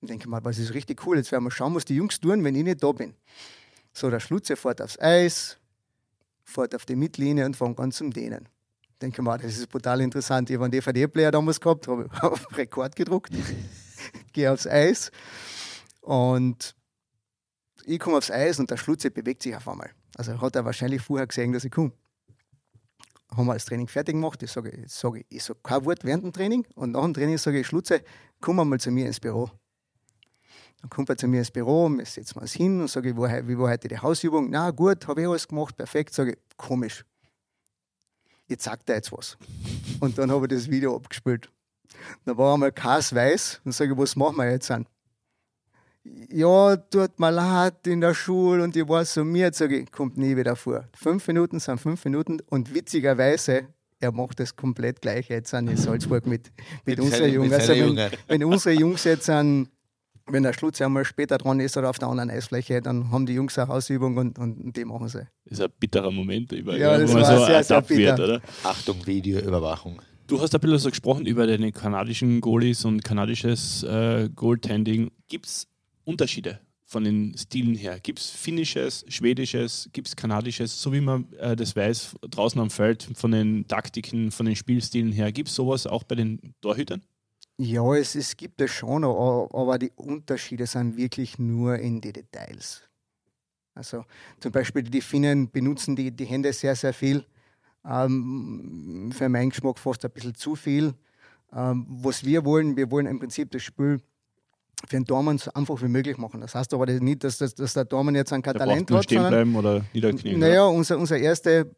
Ich denke mal, was ist richtig cool. Jetzt werden wir schauen, was die Jungs tun, wenn ich nicht da bin. So, der Schlutze fährt aufs Eis, fährt auf die Mittellinie und fängt an zum Dehnen. Ich denke mal, das ist brutal interessant. Ich habe einen DVD-Player damals gehabt, habe auf Rekord gedruckt, gehe aufs Eis und ich komme aufs Eis und der Schlutze bewegt sich auf einmal. Also hat er wahrscheinlich vorher gesehen, dass ich komme haben wir das Training fertig gemacht. Ich sage, ich sage, ich sage kein Wort während dem Training und nach dem Training sage ich, Schlutze, komm mal zu mir ins Büro. Dann kommt er zu mir ins Büro, wir setzen uns hin und sage, wie war heute die Hausübung? Na gut, habe ich alles gemacht, perfekt. Sage ich, komisch. Jetzt sagt er jetzt was. Und dann habe ich das Video abgespielt. Da war einmal Kas weiß und sage, was machen wir jetzt an? ja, tut mir leid in der Schule und ich war so mir, sage ich, kommt nie wieder vor. Fünf Minuten sind fünf Minuten und witzigerweise, er macht das komplett gleich jetzt an in Salzburg mit, mit, mit unseren Jungs. Also wenn, wenn, unsere Jungs jetzt an, wenn der Schlutz einmal später dran ist oder auf der anderen Eisfläche, dann haben die Jungs eine Hausübung und, und die machen sie. Das ist ein bitterer Moment, über, ja, das war so sehr, sehr bitter. Wird, oder? Achtung, Videoüberwachung. Du hast ein bisschen so gesprochen über deine kanadischen Goalies und kanadisches äh, Goaltending. Gibt es Unterschiede von den Stilen her? Gibt es finnisches, schwedisches, gibt es kanadisches, so wie man äh, das weiß, draußen am Feld von den Taktiken, von den Spielstilen her? Gibt es sowas auch bei den Torhütern? Ja, es, es gibt es schon, aber die Unterschiede sind wirklich nur in die Details. Also zum Beispiel die Finnen benutzen die, die Hände sehr, sehr viel. Ähm, für meinen Geschmack fast ein bisschen zu viel. Ähm, was wir wollen, wir wollen im Prinzip das Spiel für den Dormann so einfach wie möglich machen. Das heißt aber nicht, dass, dass, dass der Dormann jetzt ein Talent hat. stehen bleiben oder niederknien. Naja, unser, unser, erste,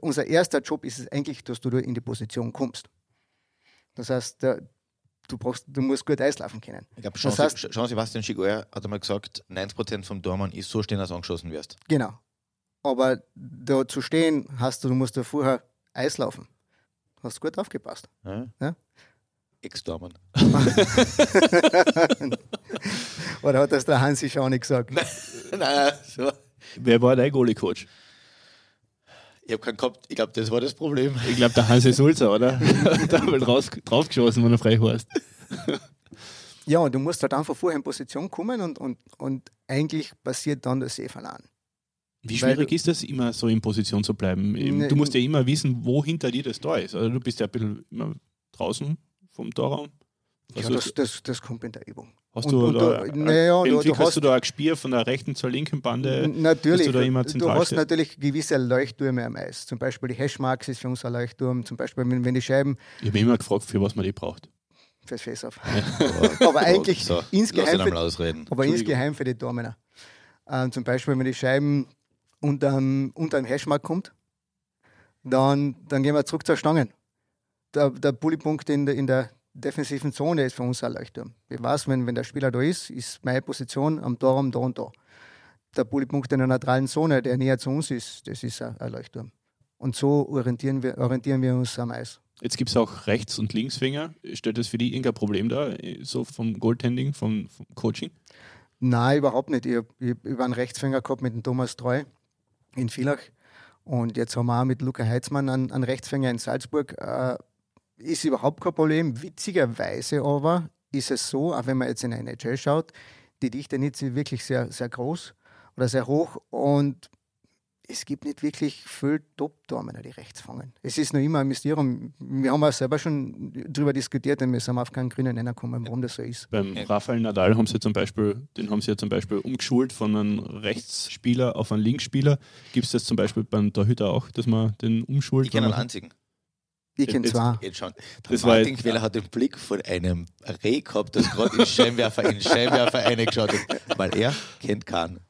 unser erster Job ist es eigentlich, dass du in die Position kommst. Das heißt, der, du, brauchst, du musst gut Eislaufen können. Ich glaube, Jean, heißt, Jean Sebastian Chigouer hat einmal gesagt, 90% vom Dormann ist so stehen, dass du angeschossen wirst. Genau. Aber da zu stehen, hast du, du musst da vorher Eislaufen. Hast gut aufgepasst. Ja. ja? Ex-Dormann. Oder hat das der Hansi schon nicht gesagt? Nein, nein, so. Wer war dein Goalie-Coach? Ich habe keinen gehabt. Ich glaube, das war das Problem. Ich glaube, der Hansi Sulzer, oder? da haben wir drauf, draufgeschossen, wenn er frei heißt. ja, und du musst halt einfach vorher in Position kommen und, und, und eigentlich passiert dann das Seeverladen. Wie schwierig Weil, ist das, immer so in Position zu bleiben? Ne, du musst ja immer wissen, wo hinter dir das da ist. Also du bist ja ein bisschen immer draußen vom Torraum? Ja, das, das, das kommt in der Übung. Hast und, du und, da, und, naja, du, du, hast, du da ein Gespür von der rechten zur linken Bande? Natürlich. Du, du, hast steht? natürlich gewisse Leuchttürme am Eis. Zum Beispiel die Hashmarks ist für uns ein Leuchtturm. Zum Beispiel, wenn, wenn die Scheiben. Ich habe immer gefragt, für was man die braucht. Fürs Face-Off. Ja. aber eigentlich so, insgeheim, für, aber insgeheim für die Dormener. Ähm, zum Beispiel, wenn die Scheiben unter einem Hashmark kommt, dann, dann gehen wir zurück zur Stangen der, der Bullypunkt in der, in der defensiven Zone ist für uns ein Leuchtturm. Ich weiß, wenn, wenn der Spieler da ist, ist meine Position am Torraum da und da. Der Bullypunkt in der neutralen Zone, der näher zu uns ist, das ist ein, Leuchtturm. Und so orientieren wir, orientieren wir uns am Eis. Jetzt gibt es auch Rechts- und Linksfinger. Stellt das für die irgendein Problem dar, so vom Goaltending, vom, vom Coaching? Nein, überhaupt nicht. Ich habe hab einen Rechtsfinger gehabt mit dem Thomas Treu in Villach. Und jetzt haben wir auch mit Luca Heitzmann einen, einen Rechtsfinger in Salzburg. Äh, ist überhaupt kein Problem. Witzigerweise aber ist es so, auch wenn man jetzt in eine NHL schaut, die Dichte nicht wirklich sehr, sehr groß oder sehr hoch und es gibt nicht wirklich viele Top-Dormen, die rechts fangen. Es ist noch immer ein Mysterium. Wir haben auch selber schon darüber diskutiert und wir sind auf keinen grünen Nenner gekommen, warum das so ist. Beim Rafael Nadal haben sie zum Beispiel, den haben sie ja zum Beispiel umgeschult von einem Rechtsspieler auf einen Linksspieler. Gibt es das zum Beispiel beim Torhüter auch, dass man den umschult? Ich kenne einen einzigen. Ich kenne zwei. Jetzt schon. Der das Martin Queller hat den Blick von einem Reh gehabt, das gerade in Scheinwerfer in Scheinwerfer reingeschaut hat, weil er kennt keinen.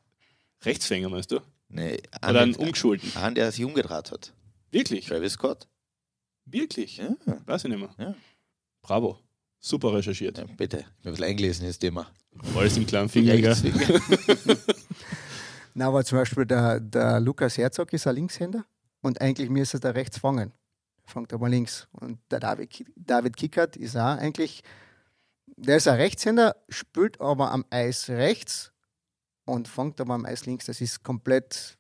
Rechtsfänger meinst du? Nee, Oder einen Umgeschulten? Einen, der sich umgedreht hat. Wirklich? Travis Scott. Wirklich? Ja, Weiß ich nicht mehr. Ja. Bravo. Super recherchiert. ja bitte. Ich habe ein bisschen eingelesen, das Thema. Alles im kleinen Finger, gell? Rechtsfinger. Na, aber zum Beispiel der, der Lukas Herzog ist ein Linkshänder und eigentlich müsste der rechts fangen. Fangt aber links. Und der David, David Kickert ist auch eigentlich, der ist ein Rechtshänder, spielt aber am Eis rechts und fängt aber am Eis links. Das ist komplett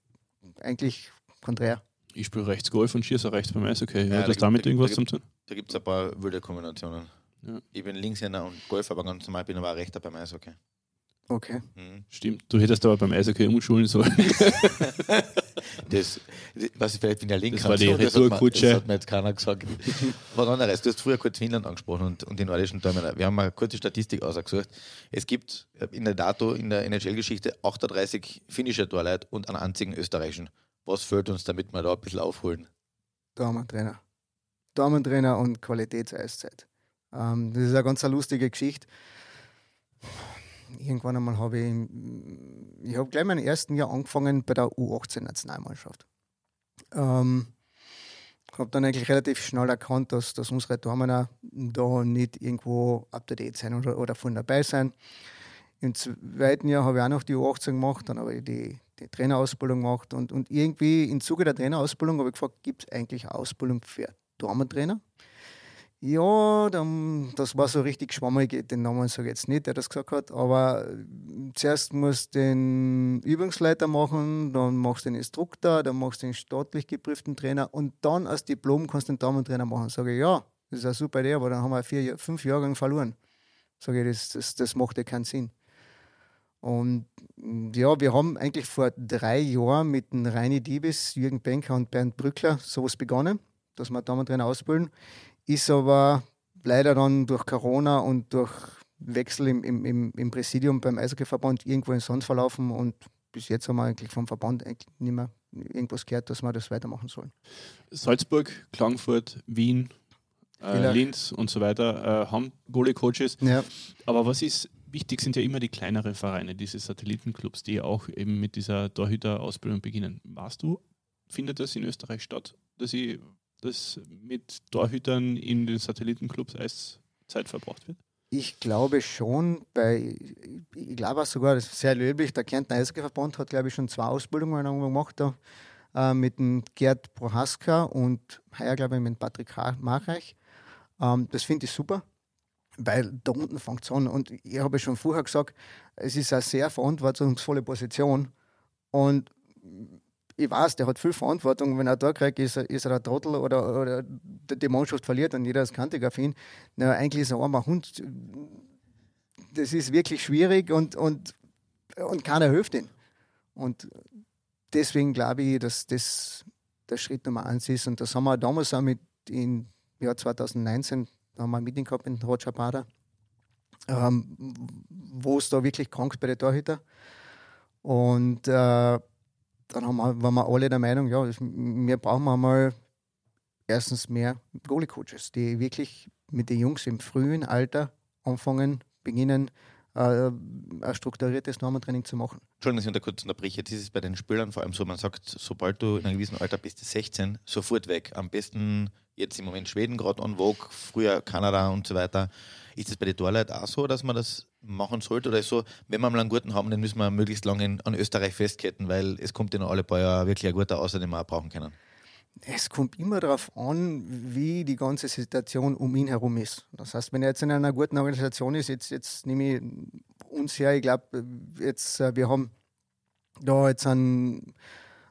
eigentlich konträr. Ich spiele rechts Golf und schieße rechts beim Eishockey. Ja, Hat da das damit da- irgendwas da zu tun? Da gibt es ein paar wilde Kombinationen. Ja. Ich bin Linkshänder und Golf, aber ganz normal bin aber auch Rechter beim Eishockey. Okay. Mhm. Stimmt. Du hättest aber beim Eishockey umschulen sollen. Das, was ich vielleicht bin der Linke. Das war die Retourkutsche. Das hat mir jetzt keiner gesagt. Was anderes. Du hast früher kurz Finnland angesprochen und, und die nordischen Däume. Wir haben mal eine kurze Statistik ausgesucht. Es gibt in der Dato in der NHL-Geschichte 38 finnische Torleute und einen einzigen österreichischen. Was fehlt uns, damit wir da ein bisschen aufholen? Damentrainer. Damentrainer und Qualitätseiszeit. Ähm, das ist eine ganz eine lustige Geschichte. Irgendwann einmal habe ich, ich habe gleich mein ersten Jahr angefangen bei der U18-Nationalmannschaft. Ähm, habe dann eigentlich relativ schnell erkannt, dass, dass unsere auch da nicht irgendwo up to date sein oder, oder von dabei sein. Im zweiten Jahr habe ich auch noch die U18 gemacht, dann habe ich die, die Trainerausbildung gemacht und, und irgendwie im Zuge der Trainerausbildung habe ich gefragt, gibt es eigentlich eine Ausbildung für Damentrainer? Ja, dann, das war so richtig schwammig, den Namen sage ich jetzt nicht, der das gesagt hat, aber äh, zuerst musst du den Übungsleiter machen, dann machst du den Instruktor, dann machst du den staatlich geprüften Trainer und dann als Diplom kannst du den Damentrainer machen. Sage ich, ja, das ist eine super Idee, aber dann haben wir vier, fünf Jahre verloren. Sage ich, das, das, das macht ja keinen Sinn. Und mm, ja, wir haben eigentlich vor drei Jahren mit dem Reini Diebes, Jürgen Benker und Bernd Brückler sowas begonnen, dass wir Damentrainer ausbilden. Ist aber leider dann durch Corona und durch Wechsel im, im, im, Präsidium beim Eishockeyverband irgendwo in Sand verlaufen und bis jetzt haben wir eigentlich vom Verband eigentlich nicht mehr irgendwas gehört, dass wir das weitermachen sollen. Salzburg, Klagenfurt, Wien, äh. Linz und so weiter äh, haben Goalie-Coaches. Ja, Aber was ist wichtig, sind ja immer die kleineren Vereine, diese Satellitenclubs, die auch eben mit dieser Torhüter-Ausbildung beginnen. Warst du, findet das in Österreich statt, dass, ich, dass mit Torhütern in den Satellitenclubs Eiszeit verbracht wird? Ich glaube schon, bei, ich glaube auch sogar, das ist sehr löblich, der Kärntner Eishockeyverband hat, glaube ich, schon zwei Ausbildungen gemacht da, äh, mit dem Gerd Prohaska und heuer, glaube ich, mit Patrick Marreich. Ähm, das finde ich super, weil da unten fängt es an. Und ich habe schon vorher gesagt, es ist eine sehr verantwortungsvolle Position und ich weiß, der hat viel Verantwortung. Wenn er da kriegt, ist er, ist er der Trottel oder, oder die Mannschaft verliert und jeder ist kantig auf ihn. Na, eigentlich ist er ein armer Hund. Das ist wirklich schwierig und, und, und keiner hilft ihm. Und deswegen glaube ich, dass das der Schritt Nummer eins ist. Und das haben wir damals auch mit im Jahr 2019, da haben wir ein Meeting gehabt in Roger Bader, ähm, wo es da wirklich krank ist bei den Torhüter. Und äh, dann haben wir, waren wir alle der Meinung, ja, wir brauchen einmal erstens mehr Goalie-Coaches, die wirklich mit den Jungs im frühen Alter anfangen, beginnen, ein strukturiertes Normentraining zu machen. Entschuldigung, dass ich unter kurz unterbreche. Jetzt ist es bei den Spielern vor allem so, man sagt, sobald du in einem gewissen Alter bist, 16, sofort weg. Am besten jetzt im Moment Schweden gerade on Vogue, früher Kanada und so weiter. Ist es bei den Torleuten auch so, dass man das machen sollte? Oder ist so, wenn wir mal einen guten haben, dann müssen wir möglichst lange an Österreich festketten, weil es kommt ja noch alle paar Jahre wirklich ein guter Außer, den wir auch brauchen können. Es kommt immer darauf an, wie die ganze Situation um ihn herum ist. Das heißt, wenn er jetzt in einer guten Organisation ist, jetzt, jetzt nehme ich uns her, ich glaube, äh, wir haben da jetzt ein,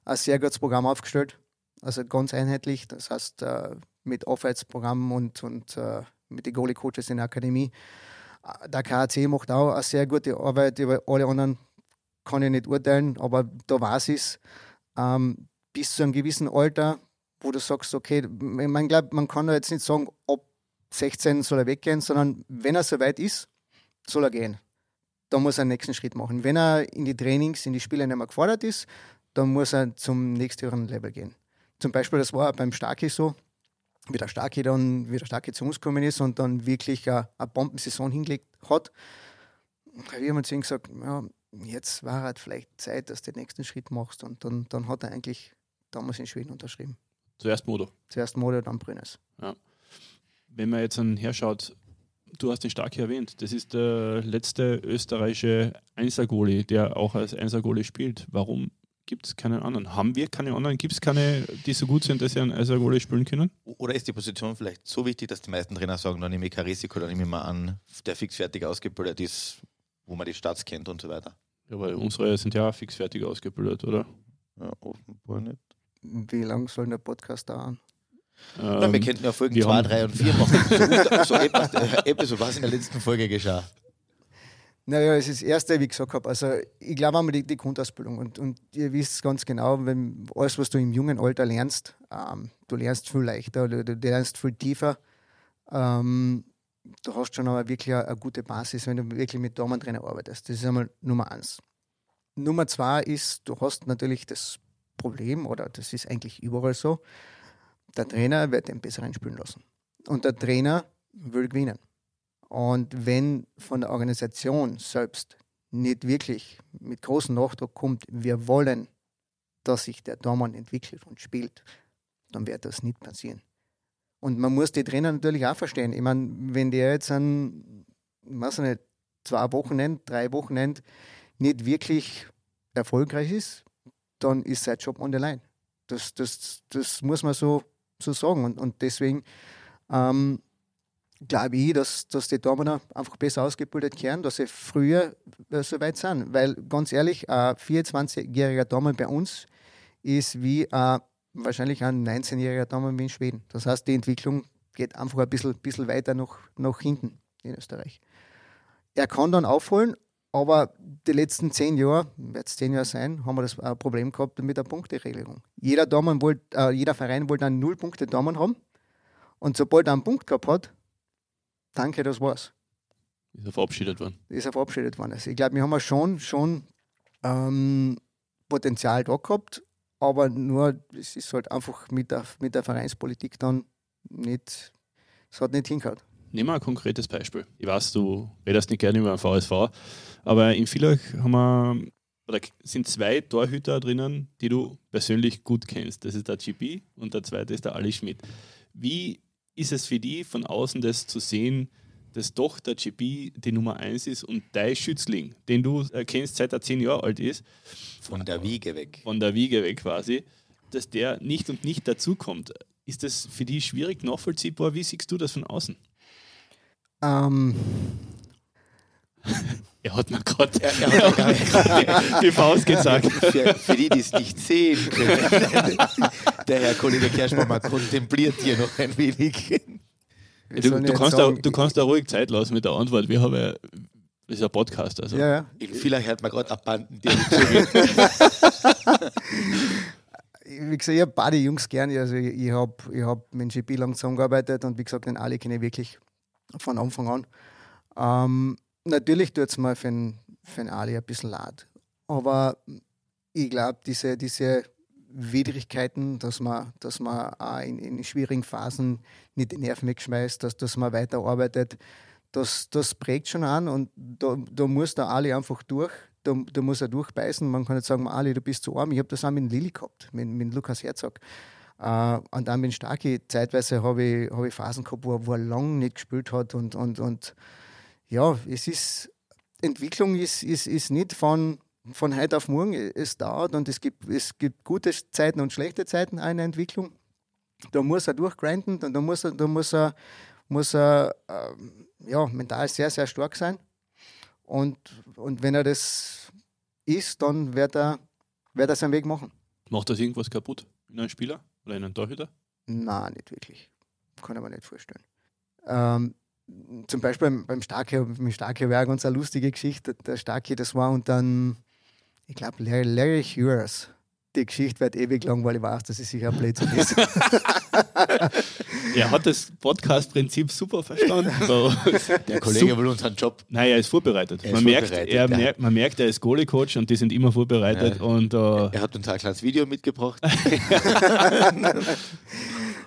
ein sehr gutes Programm aufgestellt, also ganz einheitlich, das heißt äh, mit Arbeitsprogrammen und, und äh, mit den Goalie-Coaches in der Akademie. Der KAC macht auch eine sehr gute Arbeit, über alle anderen kann ich nicht urteilen, aber da weiß ich es. Ähm, bis zu einem gewissen Alter, wo du sagst, okay, man glaubt, man kann da jetzt nicht sagen, ab 16 soll er weggehen, sondern wenn er soweit ist, soll er gehen. Da muss er einen nächsten Schritt machen. Wenn er in die Trainings, in die Spiele nicht mehr gefordert ist, dann muss er zum nächsthöheren Level gehen. Zum Beispiel, das war beim Starki so, wie der Starki dann, wie Starki zu uns gekommen ist und dann wirklich eine, eine Bombensaison hingelegt hat, habe ich immer zu ihm gesagt, ja, jetzt war halt vielleicht Zeit, dass du den nächsten Schritt machst. Und dann, dann hat er eigentlich damals in Schweden unterschrieben. Zuerst Modo. Zuerst Modo, dann Brünnes. Ja. Wenn man jetzt dann herschaut, du hast den Stark erwähnt, das ist der letzte österreichische Einsergoalie, der auch als Einsergoalie spielt. Warum gibt es keinen anderen? Haben wir keine anderen? Gibt es keine, die so gut sind, dass sie einen Einsergoalie spielen können? Oder ist die Position vielleicht so wichtig, dass die meisten Trainer sagen, dann nehme ich kein Risiko, dann nehme ich mal an, der fixfertig ausgebildet ist, wo man die Stats kennt und so weiter. Ja, weil unsere sind ja fixfertig ausgebildet, oder? Ja, offenbar nicht. Wie lange soll der Podcast dauern? Ja, wir Ähm, könnten ja Folgen wir 2, haben- 3 und 4 machen. So, so etwas, äh, so was in der letzten Folge geschah. Naja, es ist das Erste, wie ich gesagt habe. Also, ich glaube einmal die, die Grundausbildung. Und, und ihr wisst ganz genau, wenn alles, was du im jungen Alter lernst, ähm, du lernst viel leichter, du, du lernst viel tiefer. Ähm, du hast schon aber wirklich eine, eine gute Basis, wenn du wirklich mit Damentrainer arbeitest. Das ist einmal Nummer eins. Nummer zwei ist, du hast natürlich das Problem, oder das ist eigentlich überall so, der Trainer wird den Besseren spielen lassen. Und der Trainer will gewinnen. Und wenn von der Organisation selbst nicht wirklich mit großem Nachdruck kommt, wir wollen, dass sich der Dormann entwickelt und spielt, dann wird das nicht passieren. Und man muss die Trainer natürlich auch verstehen. Ich meine, wenn der jetzt an, weiß ich nicht, zwei Wochenende, drei Wochenende nicht wirklich erfolgreich ist, dann ist sein Job on the line. Das, das, das muss man so, so sagen. Und, und deswegen ähm, glaube ich, dass, dass die Damen einfach besser ausgebildet werden, dass sie früher äh, so weit sind. Weil ganz ehrlich, ein 24-jähriger Damen bei uns ist wie äh, wahrscheinlich ein 19-jähriger Damen wie in Schweden. Das heißt, die Entwicklung geht einfach ein bisschen, bisschen weiter nach, nach hinten in Österreich. Er kann dann aufholen, aber die letzten zehn Jahre, wird es zehn Jahre sein, haben wir das ein Problem gehabt mit der Punkteregelung. Jeder, Damen wollt, äh, jeder Verein wollte dann null Punkte Damen haben. Und sobald er einen Punkt gehabt hat, danke, das war's. Ist er verabschiedet worden. Ist er verabschiedet worden. Also ich glaube, wir haben schon, schon ähm, Potenzial da gehabt, aber nur, es ist halt einfach mit der, mit der Vereinspolitik dann nicht, es hat nicht hingehört. Nehmen wir ein konkretes Beispiel. Ich weiß, du redest nicht gerne über den VSV, aber in Villach haben wir, oder sind zwei Torhüter drinnen, die du persönlich gut kennst. Das ist der GP und der zweite ist der Ali Schmidt. Wie ist es für die von außen das zu sehen, dass doch der GP die Nummer eins ist und dein Schützling, den du kennst, seit er zehn Jahre alt ist, Von der Wiege weg. von der Wiege weg quasi, dass der nicht und nicht dazukommt. Ist das für die schwierig nachvollziehbar? Wie siehst du das von außen? Ähm, Er hat mir gerade Er, er die, Faust gezeigt. für, für die, die es nicht sehen können. Der Herr Kollege Kerschbaumer kontempliert hier noch ein wenig. Du, du, kannst da, sagen, du kannst da ruhig Zeit lassen mit der Antwort. Wir haben ja, das ist ein Podcast. Also. Ja, ja. Vielleicht hört man gerade zugehen. Wie gesagt, ich habe beide Jungs gern. Also ich, ich habe ich hab mit dem GP lang zusammengearbeitet und wie gesagt, den Ali kenne ich wirklich von Anfang an. Ähm, natürlich tut es mir für den, für den Ali ein bisschen leid. Aber ich glaube, diese, diese Widrigkeiten, dass man, dass man auch in, in schwierigen Phasen nicht die Nerven wegschmeißt, dass, dass man weiterarbeitet, das, das prägt schon an und da, da muss der Ali einfach durch. Da, da muss er durchbeißen. Man kann nicht sagen, Ali, du bist zu arm. Ich habe das auch mit Lilly gehabt, mit, mit Lukas Herzog. Äh, und dann mit Starki. Zeitweise habe ich, hab ich Phasen gehabt, wo, wo er lang nicht gespielt hat. Und, und, und ja, es ist, Entwicklung ist, ist, ist nicht von, von heute auf morgen. Es dauert und es gibt, es gibt gute Zeiten und schlechte Zeiten einer Entwicklung. Da muss er durchgrinden und da muss er, da muss er, muss er ähm, ja, mental sehr, sehr stark sein. Und, und wenn er das ist, dann wird er, wird er seinen Weg machen. Macht das irgendwas kaputt in einem Spieler oder in einem Torhüter? Nein, nicht wirklich. Kann ich mir nicht vorstellen. Ähm, zum Beispiel beim, beim Starke, mit Starke war eine ganz eine lustige Geschichte. Der Starke, das war und dann, ich glaube, Larry, Larry Hughes. Die Geschichte wird ewig lang, weil ich weiß, dass es sicher ein Blödsinn ist. Er hat das Podcast-Prinzip super verstanden. Der Kollege will unseren Job. Nein, er ist vorbereitet. Er ist man, merkt, vorbereitet, er ja. merkt, man merkt, er ist Goalie-Coach und die sind immer vorbereitet. Ja. Und äh, Er hat uns ein kleines Video mitgebracht.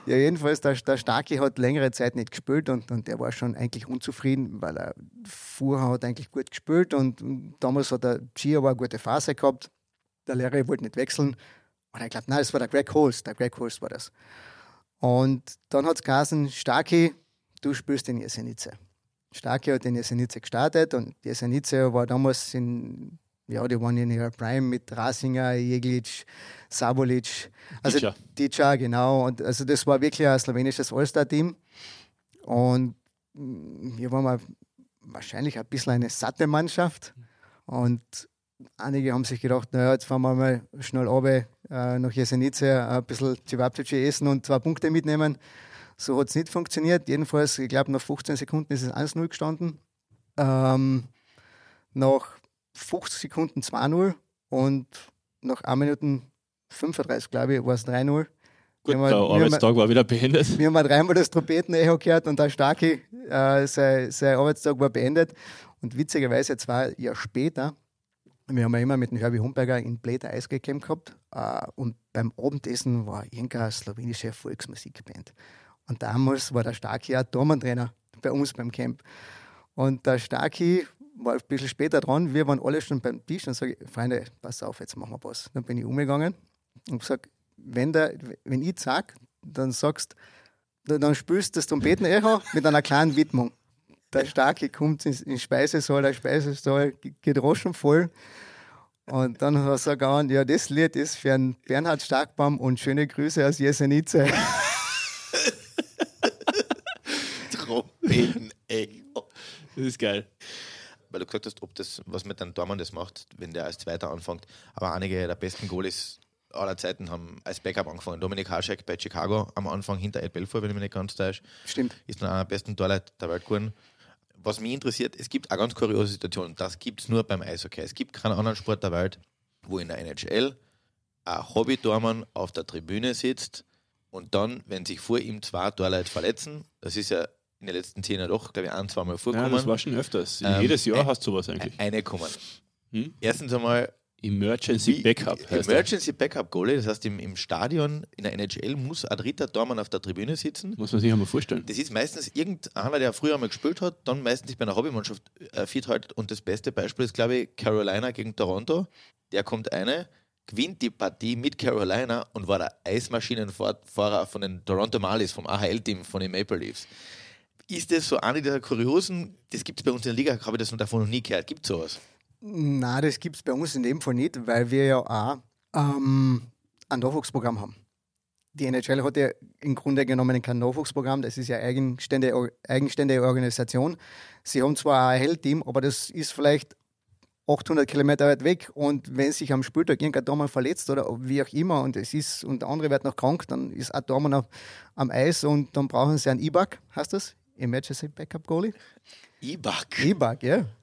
Ja, jedenfalls, der, der Starke hat längere Zeit nicht gespielt und, und der war schon eigentlich unzufrieden, weil er vorher hat er eigentlich gut gespielt und damals hat der Gia aber eine gute Phase gehabt. Der Lehrer wollte nicht wechseln. Und ich glaube, nein, das war der Greg Holst. Der Greg Holst war das. Und dann hat es geheißen, Starki, du spielst in Jesenice. Starki hat in Jesenice gestartet und Jesenice war damals in, ja, die waren in ihrer Prime mit Rasinger, Jeglic, Sabolic, also Dica. Genau. Und also das war wirklich ein slowenisches All-Star-Team. Und mm, wir waren mal wahrscheinlich ein bisschen eine satte Mannschaft. Und einige haben sich gedacht, naja, jetzt fahren wir mal schnell runter äh, nach Jesenice, ein bisschen Cevapcici essen und zwei Punkte mitnehmen. So hat es nicht funktioniert. Jedenfalls, ich glaube, nach 15 Sekunden ist es 1-0 gestanden. Ähm, nach 50 Sekunden 2-0 und nach 1 Minuten 35, glaube ich, war es 3-0. Gut, Wir haben- der wir haben- Arbeitstag war wieder beendet. wir haben halt dreimal das Trompeten-Echo gehört und der Starke, äh, sein, sein Arbeitstag war beendet. Und witzigerweise zwei Jahre später, wir haben ja immer mit dem Herbie Humberger in Bläder Eisgecamp gehabt äh, und beim Abendessen war irgendeine slowenische Volksmusikband. Und damals war der Starki auch Dormantrainer bei uns beim Camp. Und der Starki war ein bisschen später dran, wir waren alle schon beim Tisch und sage Freunde, pass auf, jetzt machen wir was. Dann bin ich umgegangen und gesagt, wenn, der, wenn ich sag, dann sagst dann dann spielst du das Trompeten-Echo mit einer kleinen Widmung. Der Starke kommt ins, ins Speisesaal, der Speisesaal ge- geht raschen voll. Und dann hat er gesagt, ja, das Lied ist für einen Bernhard Starkbaum und schöne Grüße aus Jesenice. Trompeten-Echo. Das ist geil. Weil du gesagt hast, ob das, was mit einem Dormann das macht, wenn der als Zweiter anfängt. Aber einige der besten Goalies aller Zeiten haben als Backup angefangen. Dominik Haschek bei Chicago am Anfang hinter Ed Belfour, wenn ich mich nicht ganz täusche. Stimmt. ist dann einer der besten Torleute der Welt geworden. Was mich interessiert, es gibt eine ganz kuriose Situation. Das gibt es nur beim Eishockey. Es gibt keinen anderen Sport der Welt, wo in der NHL ein Hobby-Tormann auf der Tribüne sitzt und dann, wenn sich vor ihm zwei Torleute verletzen, das ist ja in den letzten zehn Jahren doch, glaube ich, ein, zweimal Ja, vorkommen, das war schon öfters. Ähm, Jedes Jahr äh, hast du sowas eigentlich. eine kommen. Hm? Erstens einmal Emergency Backup heißt. Emergency Backup Goalie, das heißt im, im Stadion in der NHL muss ein dritter Tormann auf der Tribüne sitzen Muss man sich einmal vorstellen. Das ist meistens irgendeiner, der früher mal gespielt hat, dann meistens bei einer Hobbymannschaft äh, fit haltet. Und das beste Beispiel ist, glaube ich, Carolina gegen Toronto. Der kommt eine, gewinnt die Partie mit Carolina und war der Eismaschinenfahrer von den Toronto Marlies, vom AHL-Team, von den Maple Leafs. Ist das so eine dieser kuriosen, das gibt es bei uns in der Liga, habe ich das davon noch nie gehört. Gibt es sowas? Na, das gibt es bei uns in dem Fall nicht, weil wir ja auch ähm, ein Nachwuchsprogramm haben. Die NHL hat ja im Grunde genommen kein Nachwuchsprogramm, das ist ja eigenständige, eigenständige Organisation. Sie haben zwar ein AHL-Team, aber das ist vielleicht 800 Kilometer weit weg und wenn sich am Spieltag irgendein Dormann verletzt oder wie auch immer und es ist und der andere wird noch krank, dann ist ein Dormann auf, am Eis und dann brauchen sie einen E-Bug, heißt das? Emergency Backup Goalie? E-Bug. E-Bug, ja.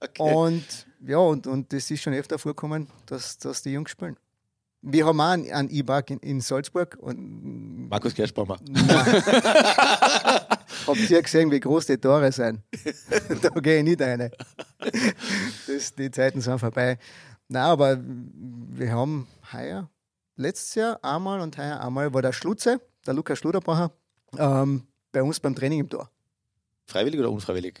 Okay. Und ja, und, und das ist schon öfter vorgekommen, dass, dass die Jungs spielen. Wir haben auch einen, einen E-Bug in, in Salzburg und Markus Kerschbaumer. habt ihr gesehen, wie groß die Tore sind? da gehe ich nicht rein. Das, die Zeiten sind vorbei. Nein, aber wir haben heuer, letztes Jahr einmal und heuer einmal war der Schlutze, der Lukas Schluderbacher, ähm, bei uns beim Training im Tor. Freiwillig oder unfreiwillig?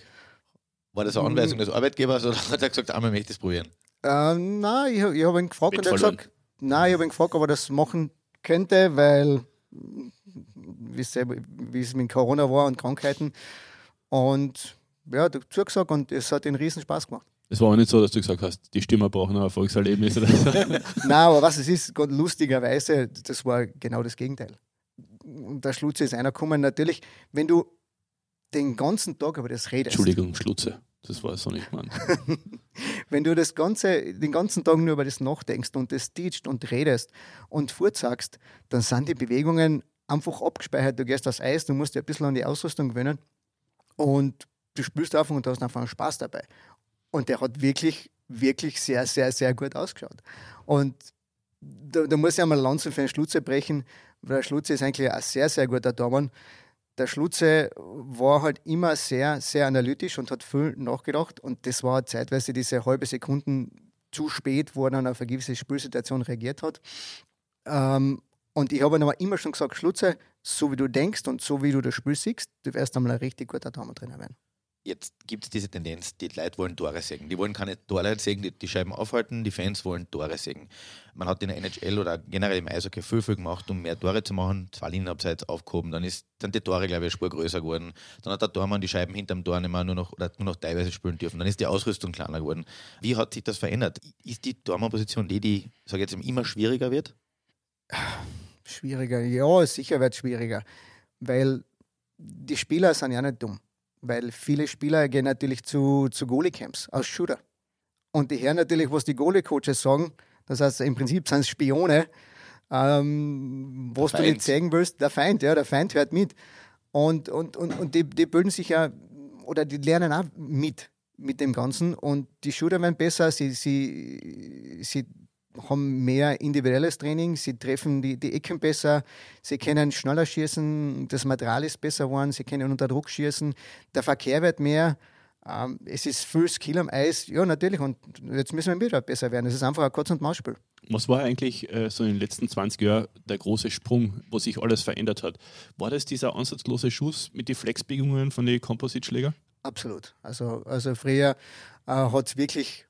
War das eine Anweisung des Arbeitgebers oder hat er gesagt, einmal möchte ich das probieren? Ähm, nein, ich, ich habe ihn gefragt Mit und er hat verloren. gesagt, nein, ich habe ihn gefragt, ob er das machen könnte, weil wisst ihr, wie es mit Corona war und Krankheiten. Und ja, hat er zugesagt und es hat einen riesen Spaß gemacht. Es war auch nicht so, dass du gesagt hast, die Stimme brauchen ein Erfolgserlebnis oder so. Nein, aber was es ist, Gott, lustigerweise, das war genau das Gegenteil. Und der Schlutze ist einer gekommen. Natürlich, wenn du den ganzen Tag über das redest, Entschuldigung, Schlutze. Das war so nicht gemeint. wenn du das ganze, den ganzen Tag nur über das nachdenkst und das teachst und redest und vorzagst, dann sind die Bewegungen einfach abgespeichert. Du gehst aufs Eis, du musst dir ein bisschen an die Ausrüstung gewöhnen und du spürst einfach und hast einfach Spaß dabei. Und der hat wirklich, wirklich sehr, sehr, sehr gut ausgeschaut. Und da, da muss ich einmal Lanzen für den Schlutze brechen, weil der Schlutze ist eigentlich ein sehr, sehr guter Tormann. Der Schlutze war halt immer sehr, sehr analytisch und hat viel nachgedacht. Und das war zeitweise diese halbe Sekunden zu spät, wo er dann auf eine gewisse Spielsituation reagiert hat. Ähm, und ich habe ihm aber immer schon gesagt, Schlutze, so wie du denkst und so wie du das Spiel siehst, du wirst einmal ein richtig guter Tormann-Trainer werden. Jetzt gibt es diese Tendenz, die Leute wollen Tore sägen. Die wollen keine Torleute sägen, die, die Scheiben aufhalten, die Fans wollen Tore sägen. Man hat in der NHL oder generell im Eishockey viel, viel gemacht, um mehr Tore zu machen, zwei Linienabseits aufgehoben, dann ist dann die Tore, glaube ich, eine Spur größer geworden. Dann hat der Tormann die Scheiben hinterm Tor nicht mehr nur noch, oder nur noch teilweise spielen dürfen. Dann ist die Ausrüstung kleiner geworden. Wie hat sich das verändert? Ist die Tormann-Position die, die, sage jetzt, immer schwieriger wird? Schwieriger, ja, sicher wird es schwieriger, weil die Spieler sind ja nicht dumm weil viele Spieler gehen natürlich zu, zu Goalie-Camps als Shooter. Und die hören natürlich, was die Goalie-Coaches sagen. Das heißt, im Prinzip sind es Spione, ähm, was du nicht zeigen willst. Der Feind, ja, der Feind hört mit. Und, und, und, und die, die bilden sich ja, oder die lernen auch mit, mit dem Ganzen. Und die Shooter werden besser, sie, sie, sie haben mehr individuelles Training, sie treffen die, die Ecken besser, sie können schneller schießen, das Material ist besser geworden, sie können unter Druck schießen, der Verkehr wird mehr, ähm, es ist viel Skill am Eis, ja natürlich, und jetzt müssen wir wieder besser werden. Es ist einfach ein Kurz- und Mausspiel. Was war eigentlich äh, so in den letzten 20 Jahren der große Sprung, wo sich alles verändert hat? War das dieser ansatzlose Schuss mit den Flexbewegungen von den Composite-Schlägern? Absolut. Also, also früher äh, hat es wirklich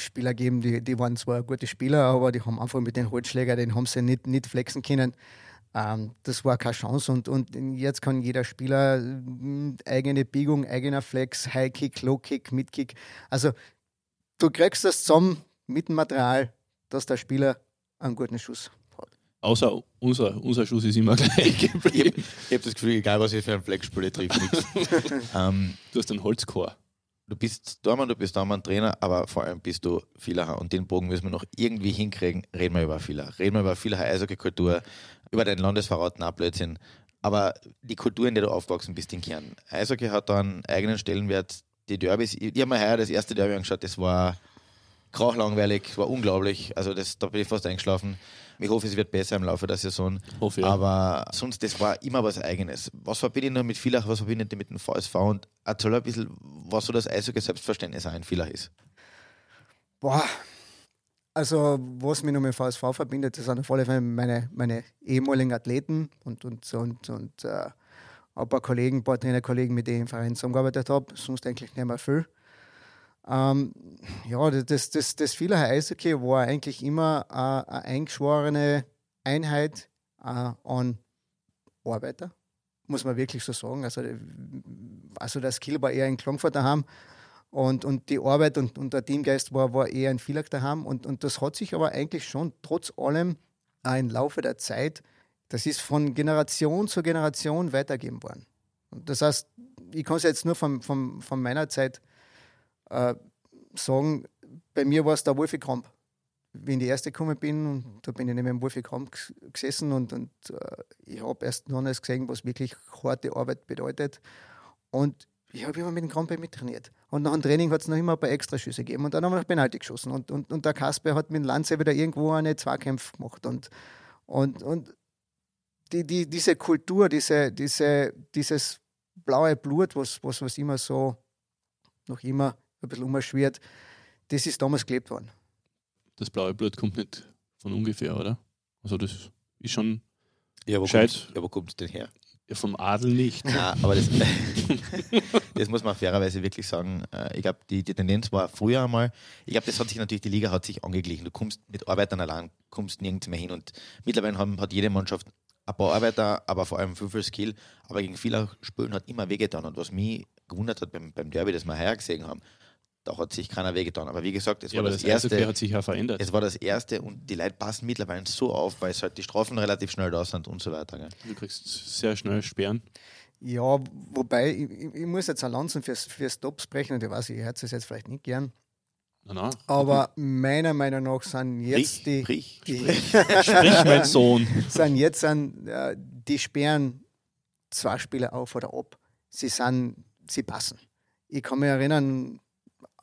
Spieler geben, die, die waren zwar gute Spieler, aber die haben einfach mit den Holzschläger, den haben sie nicht, nicht flexen können. Ähm, das war keine Chance und, und jetzt kann jeder Spieler äh, eigene Biegung, eigener Flex, High Kick, Low Kick, Mid Kick. Also du kriegst das zusammen mit dem Material, dass der Spieler einen guten Schuss hat. Außer unser, unser Schuss ist immer gleich geblieben. Ich habe hab das Gefühl, egal was ich für ein Flex spiele, trifft nichts. ähm, du hast einen Holzchor du bist Dormann, du bist Dormann-Trainer, aber vor allem bist du Villacher und den Bogen müssen wir noch irgendwie hinkriegen. Reden wir über Villach. Reden wir über Villacher Eishockey-Kultur, über deinen Landesverrat, na Blödsinn. Aber die Kultur, in der du aufgewachsen bist, in Kern. Eishockey hat da einen eigenen Stellenwert. Die Derbys, ich, ich habe mir heuer das erste Derby angeschaut, das war krachlangweilig, war unglaublich. Also das, da bin ich fast eingeschlafen. Ich hoffe, es wird besser im Laufe der Saison. Hoffe, ja. Aber sonst, das war immer was Eigenes. Was verbinde ich noch mit Villach, was verbinde ich mit dem VSV? Und erzähl ein bisschen, was so das Eishockey Selbstverständnis auch in Villach ist. Boah, also was mich noch mit VSV verbindet, das sind auf alle Fälle meine, meine ehemaligen Athleten und, und, und, und äh, ein paar Kollegen, ein paar Trainerkollegen, mit denen ich im Verein zusammengearbeitet habe. Sonst eigentlich nicht mehr viel. Ähm, ja, das, das, das Villacher Eishockey war eigentlich immer äh, eine eingeschworene Einheit äh, an Arbeiter, muss man wirklich so sagen. Also, also der Skill war eher in Klangfurt daheim und, und die Arbeit und, und der Teamgeist war, war eher in Villach daheim. Und, und das hat sich aber eigentlich schon trotz allem äh, im Laufe der Zeit, das ist von Generation zu Generation weitergeben worden. Und das heißt, ich kann es jetzt nur von, von, von meiner Zeit äh, sagen, bei mir war es der Wolfi Kramp. Wie ich in die erste gekommen bin, und da bin ich neben dem Wolfi Kramp gesessen und, und äh, ich habe erst noch nicht gesehen, was wirklich harte Arbeit bedeutet. Und ich habe immer mit dem Kramp mittrainiert. Und nach dem Training hat es noch immer ein paar Extraschüsse gegeben. Und dann haben wir noch Penalty geschossen. Und, und, und der Kasper hat mit dem Lanze wieder irgendwo eine Zweikämpfe gemacht. Und, und, und die, die, diese Kultur, diese, diese, dieses blaue Blut, was, was, was immer so noch immer ein bisschen umschwirrt, das ist damals gelebt worden. Das blaue Blut kommt nicht von ungefähr, oder? Also das ist schon ja, wo gescheit. Kommt, ja, wo kommt es denn her? Ja, vom Adel nicht. Nein, aber das, das muss man fairerweise wirklich sagen. Äh, ich glaube, die, die Tendenz war früher einmal, ich glaube, das hat sich natürlich, die Liga hat sich angeglichen. Du kommst mit Arbeitern allein, kommst nirgends mehr hin. Und mittlerweile haben, hat jede Mannschaft ein paar Arbeiter, aber vor allem viel, viel Skill. Aber gegen viele Spielen hat immer wehgetan. Und was mich gewundert hat beim, beim Derby, das wir heuer gesehen haben, da hat sich keiner wehgetan. Aber wie gesagt, es ja, war das, das erste. hat sich ja verändert. Es war das erste und die Leute passen mittlerweile so auf, weil es halt die Strafen relativ schnell da sind und so weiter. Gell? Du kriegst sehr schnell Sperren. Ja, wobei, ich, ich muss jetzt ein Lanzen für, für Stops brechen und ich weiß, ich hätte es jetzt vielleicht nicht gern. Na, na. Aber meiner Meinung nach sind jetzt sprich, die. Sprich, die sprich. sprich, mein Sohn. Sind jetzt sind, äh, die Sperren zwei Spieler auf oder ab. Sie sind, sie passen. Ich kann mich erinnern,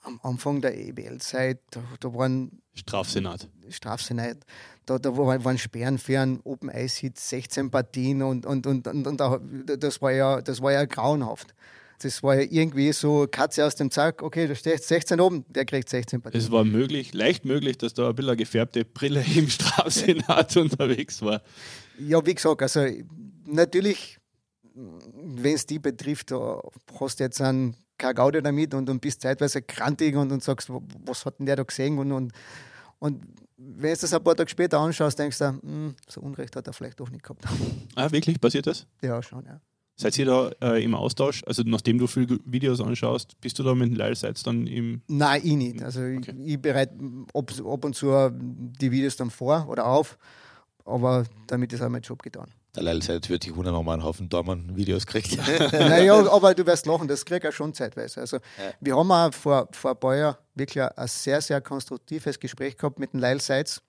am Anfang der EBL-Zeit, da, da, waren. Strafsenat. Strafsenat. Da, da waren Sperren für einen Open Ice Hit 16 Partien und, und, und, und, und das, war ja, das war ja grauenhaft. Das war ja irgendwie so Katze aus dem Zack, okay, da steht 16 oben, der kriegt 16 Partien. Es war möglich, leicht möglich, dass da ein bisschen eine gefärbte Brille im Strafsenat unterwegs war. Ja, wie gesagt, also natürlich, wenn es die betrifft, da hast du jetzt einen keine Gaude damit und, und bist zeitweise krantig und, und sagst, was hat denn der da gesehen? Und, und, und wenn du das ein paar Tage später anschaust, denkst du, hm, so Unrecht hat er vielleicht doch nicht gehabt. Ah, wirklich? Passiert das? Ja, schon, ja. Seid ihr da äh, im Austausch? Also nachdem du viele Videos anschaust, bist du da mit Lyle Seitz dann im... Nein, ich nicht. Also okay. ich, ich bereite ab, ab und zu die Videos dann vor oder auf, aber damit ist auch mein Job getan. Der Lyle Seitz wird die 100 nochmal einen Haufen Daumen-Videos kriegt. naja, aber du wirst lachen, das kriege ich schon zeitweise. Also ja. wir haben auch vor, vor ein paar Jahren wirklich ein sehr, sehr konstruktives Gespräch gehabt mit dem Lyle Seitz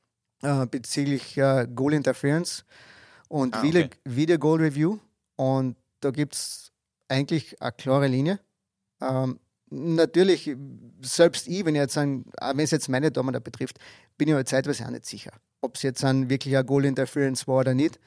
äh, bezüglich äh, Goal Interference und ah, okay. Video Goal Review und da gibt es eigentlich eine klare Linie. Ähm, natürlich, selbst ich, wenn jetzt ein, wenn es jetzt meine da betrifft, bin ich mir zeitweise auch nicht sicher, ob es jetzt ein wirklich ein Goal Interference war oder nicht.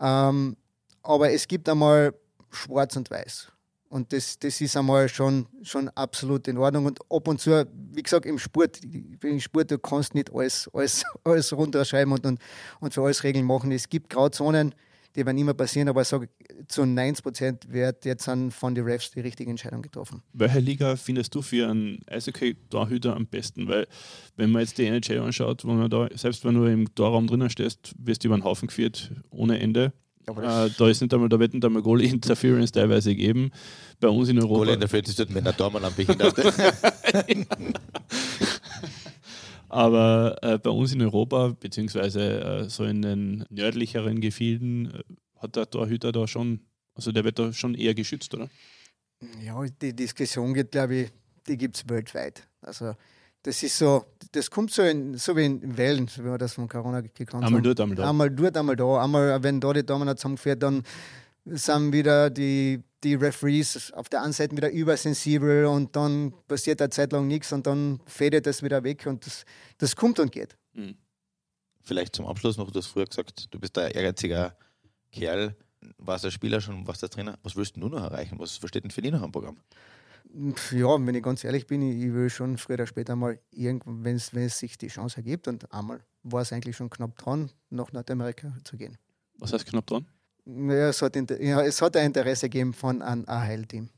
Ähm, aber es gibt einmal schwarz und weiß. Und das, das ist einmal schon, schon absolut in Ordnung. Und ab und zu, wie gesagt, im Sport, im Sport, du kannst nicht alles, alles, alles runterschreiben und, und, und für alles Regeln machen. Es gibt Grauzonen, die werden immer passieren, aber ich sage, zu 90 Prozent wird jetzt von den Refs die richtige Entscheidung getroffen. Welche Liga findest du für einen Eishockey-Torhüter am besten? Weil, wenn man jetzt die NHL anschaut, wo man da, selbst wenn du im Torraum drinnen stehst, wirst du über den Haufen geführt ohne Ende. Äh, da ist nicht einmal, da wird nicht einmal Goal Interference teilweise geben. Bei uns in Europa. Goal Interference ist dort, wenn der Tormann am behindert. Aber äh, bei uns in Europa, beziehungsweise äh, so in den nördlicheren Gefilden, äh, hat der Torhüter da schon, also der wird da schon eher geschützt, oder? Ja, die Diskussion geht, glaube ich, die gibt es weltweit. Also das ist so, das kommt so, in, so wie in Wellen, wie wir das von Corona gekannt haben. Einmal dort, einmal da. Einmal dort, einmal da. Einmal, wenn da die Damen zusammengeführt, dann sind wieder die, die Referees auf der einen Seite wieder übersensibel und dann passiert eine Zeit lang nichts und dann fädet das wieder weg und das, das kommt und geht. Mhm. Vielleicht zum Abschluss noch, du hast früher gesagt, du bist ein ehrgeiziger Kerl, warst der Spieler schon, warst der Trainer. Was willst du nur noch erreichen? Was steht denn für dich noch am Programm? Ja, wenn ich ganz ehrlich bin, ich will schon früher oder später mal, wenn es sich die Chance ergibt und einmal war es eigentlich schon knapp dran, nach Nordamerika zu gehen. Was heißt knapp dran? Ja, es hat, ja, es hat ein Interesse gegeben von einem AHL-Team.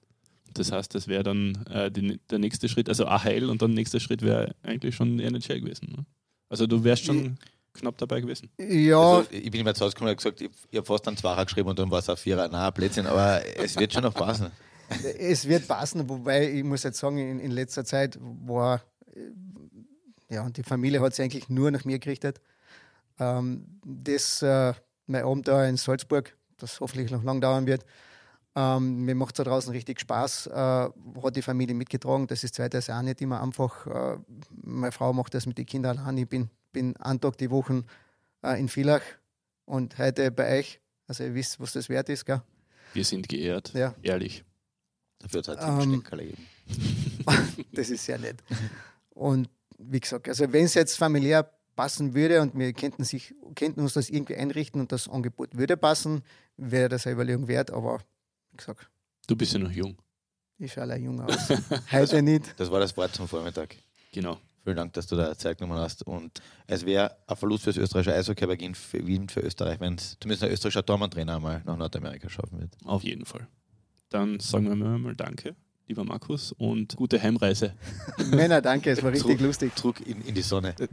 Das heißt, das wäre dann äh, die, der nächste Schritt, also AHL und dann der nächste Schritt wäre eigentlich schon NHL gewesen. Ne? Also du wärst schon ich, knapp dabei gewesen. Ja. Also, ich bin immer zu Hause gekommen und gesagt, ich, ich habe fast einen Zwarer geschrieben und dann war es ein Vierer. Na, Blödsinn, aber es wird schon noch passen. es wird passen, wobei ich muss jetzt sagen, in, in letzter Zeit war, äh, ja, die Familie hat sich eigentlich nur nach mir gerichtet. Ähm, das äh, mein Abend da in Salzburg, das hoffentlich noch lang dauern wird. Ähm, mir macht es da draußen richtig Spaß, äh, hat die Familie mitgetragen. Das ist zweitens auch nicht immer einfach. Äh, meine Frau macht das mit den Kindern allein. Ich bin, bin einen Tag die Woche äh, in Villach und heute bei euch. Also ihr wisst, was das wert ist, gell? Wir sind geehrt, ja. ehrlich. Dafür hat es halt ähm, geben. das ist sehr nett. Und wie gesagt, also wenn es jetzt familiär passen würde und wir könnten, sich, könnten uns das irgendwie einrichten und das Angebot würde passen, wäre das eine Überlegung wert, aber wie gesagt. Du bist ja noch jung. Ich schaue alle jung aus. Heute nicht. Das war das Wort zum Vormittag. Genau. Vielen Dank, dass du da Zeit genommen hast. Und es wäre ein Verlust für das österreichische Eishockey, aber für Wien, für Österreich, wenn es zumindest ein österreichischer Tormann-Trainer mal nach Nordamerika schaffen wird. Auf jeden Fall. Dann sagen wir mal Danke lieber Markus, und gute Heimreise. Männer, danke, es war richtig Druck, lustig. Druck in, in die Sonne.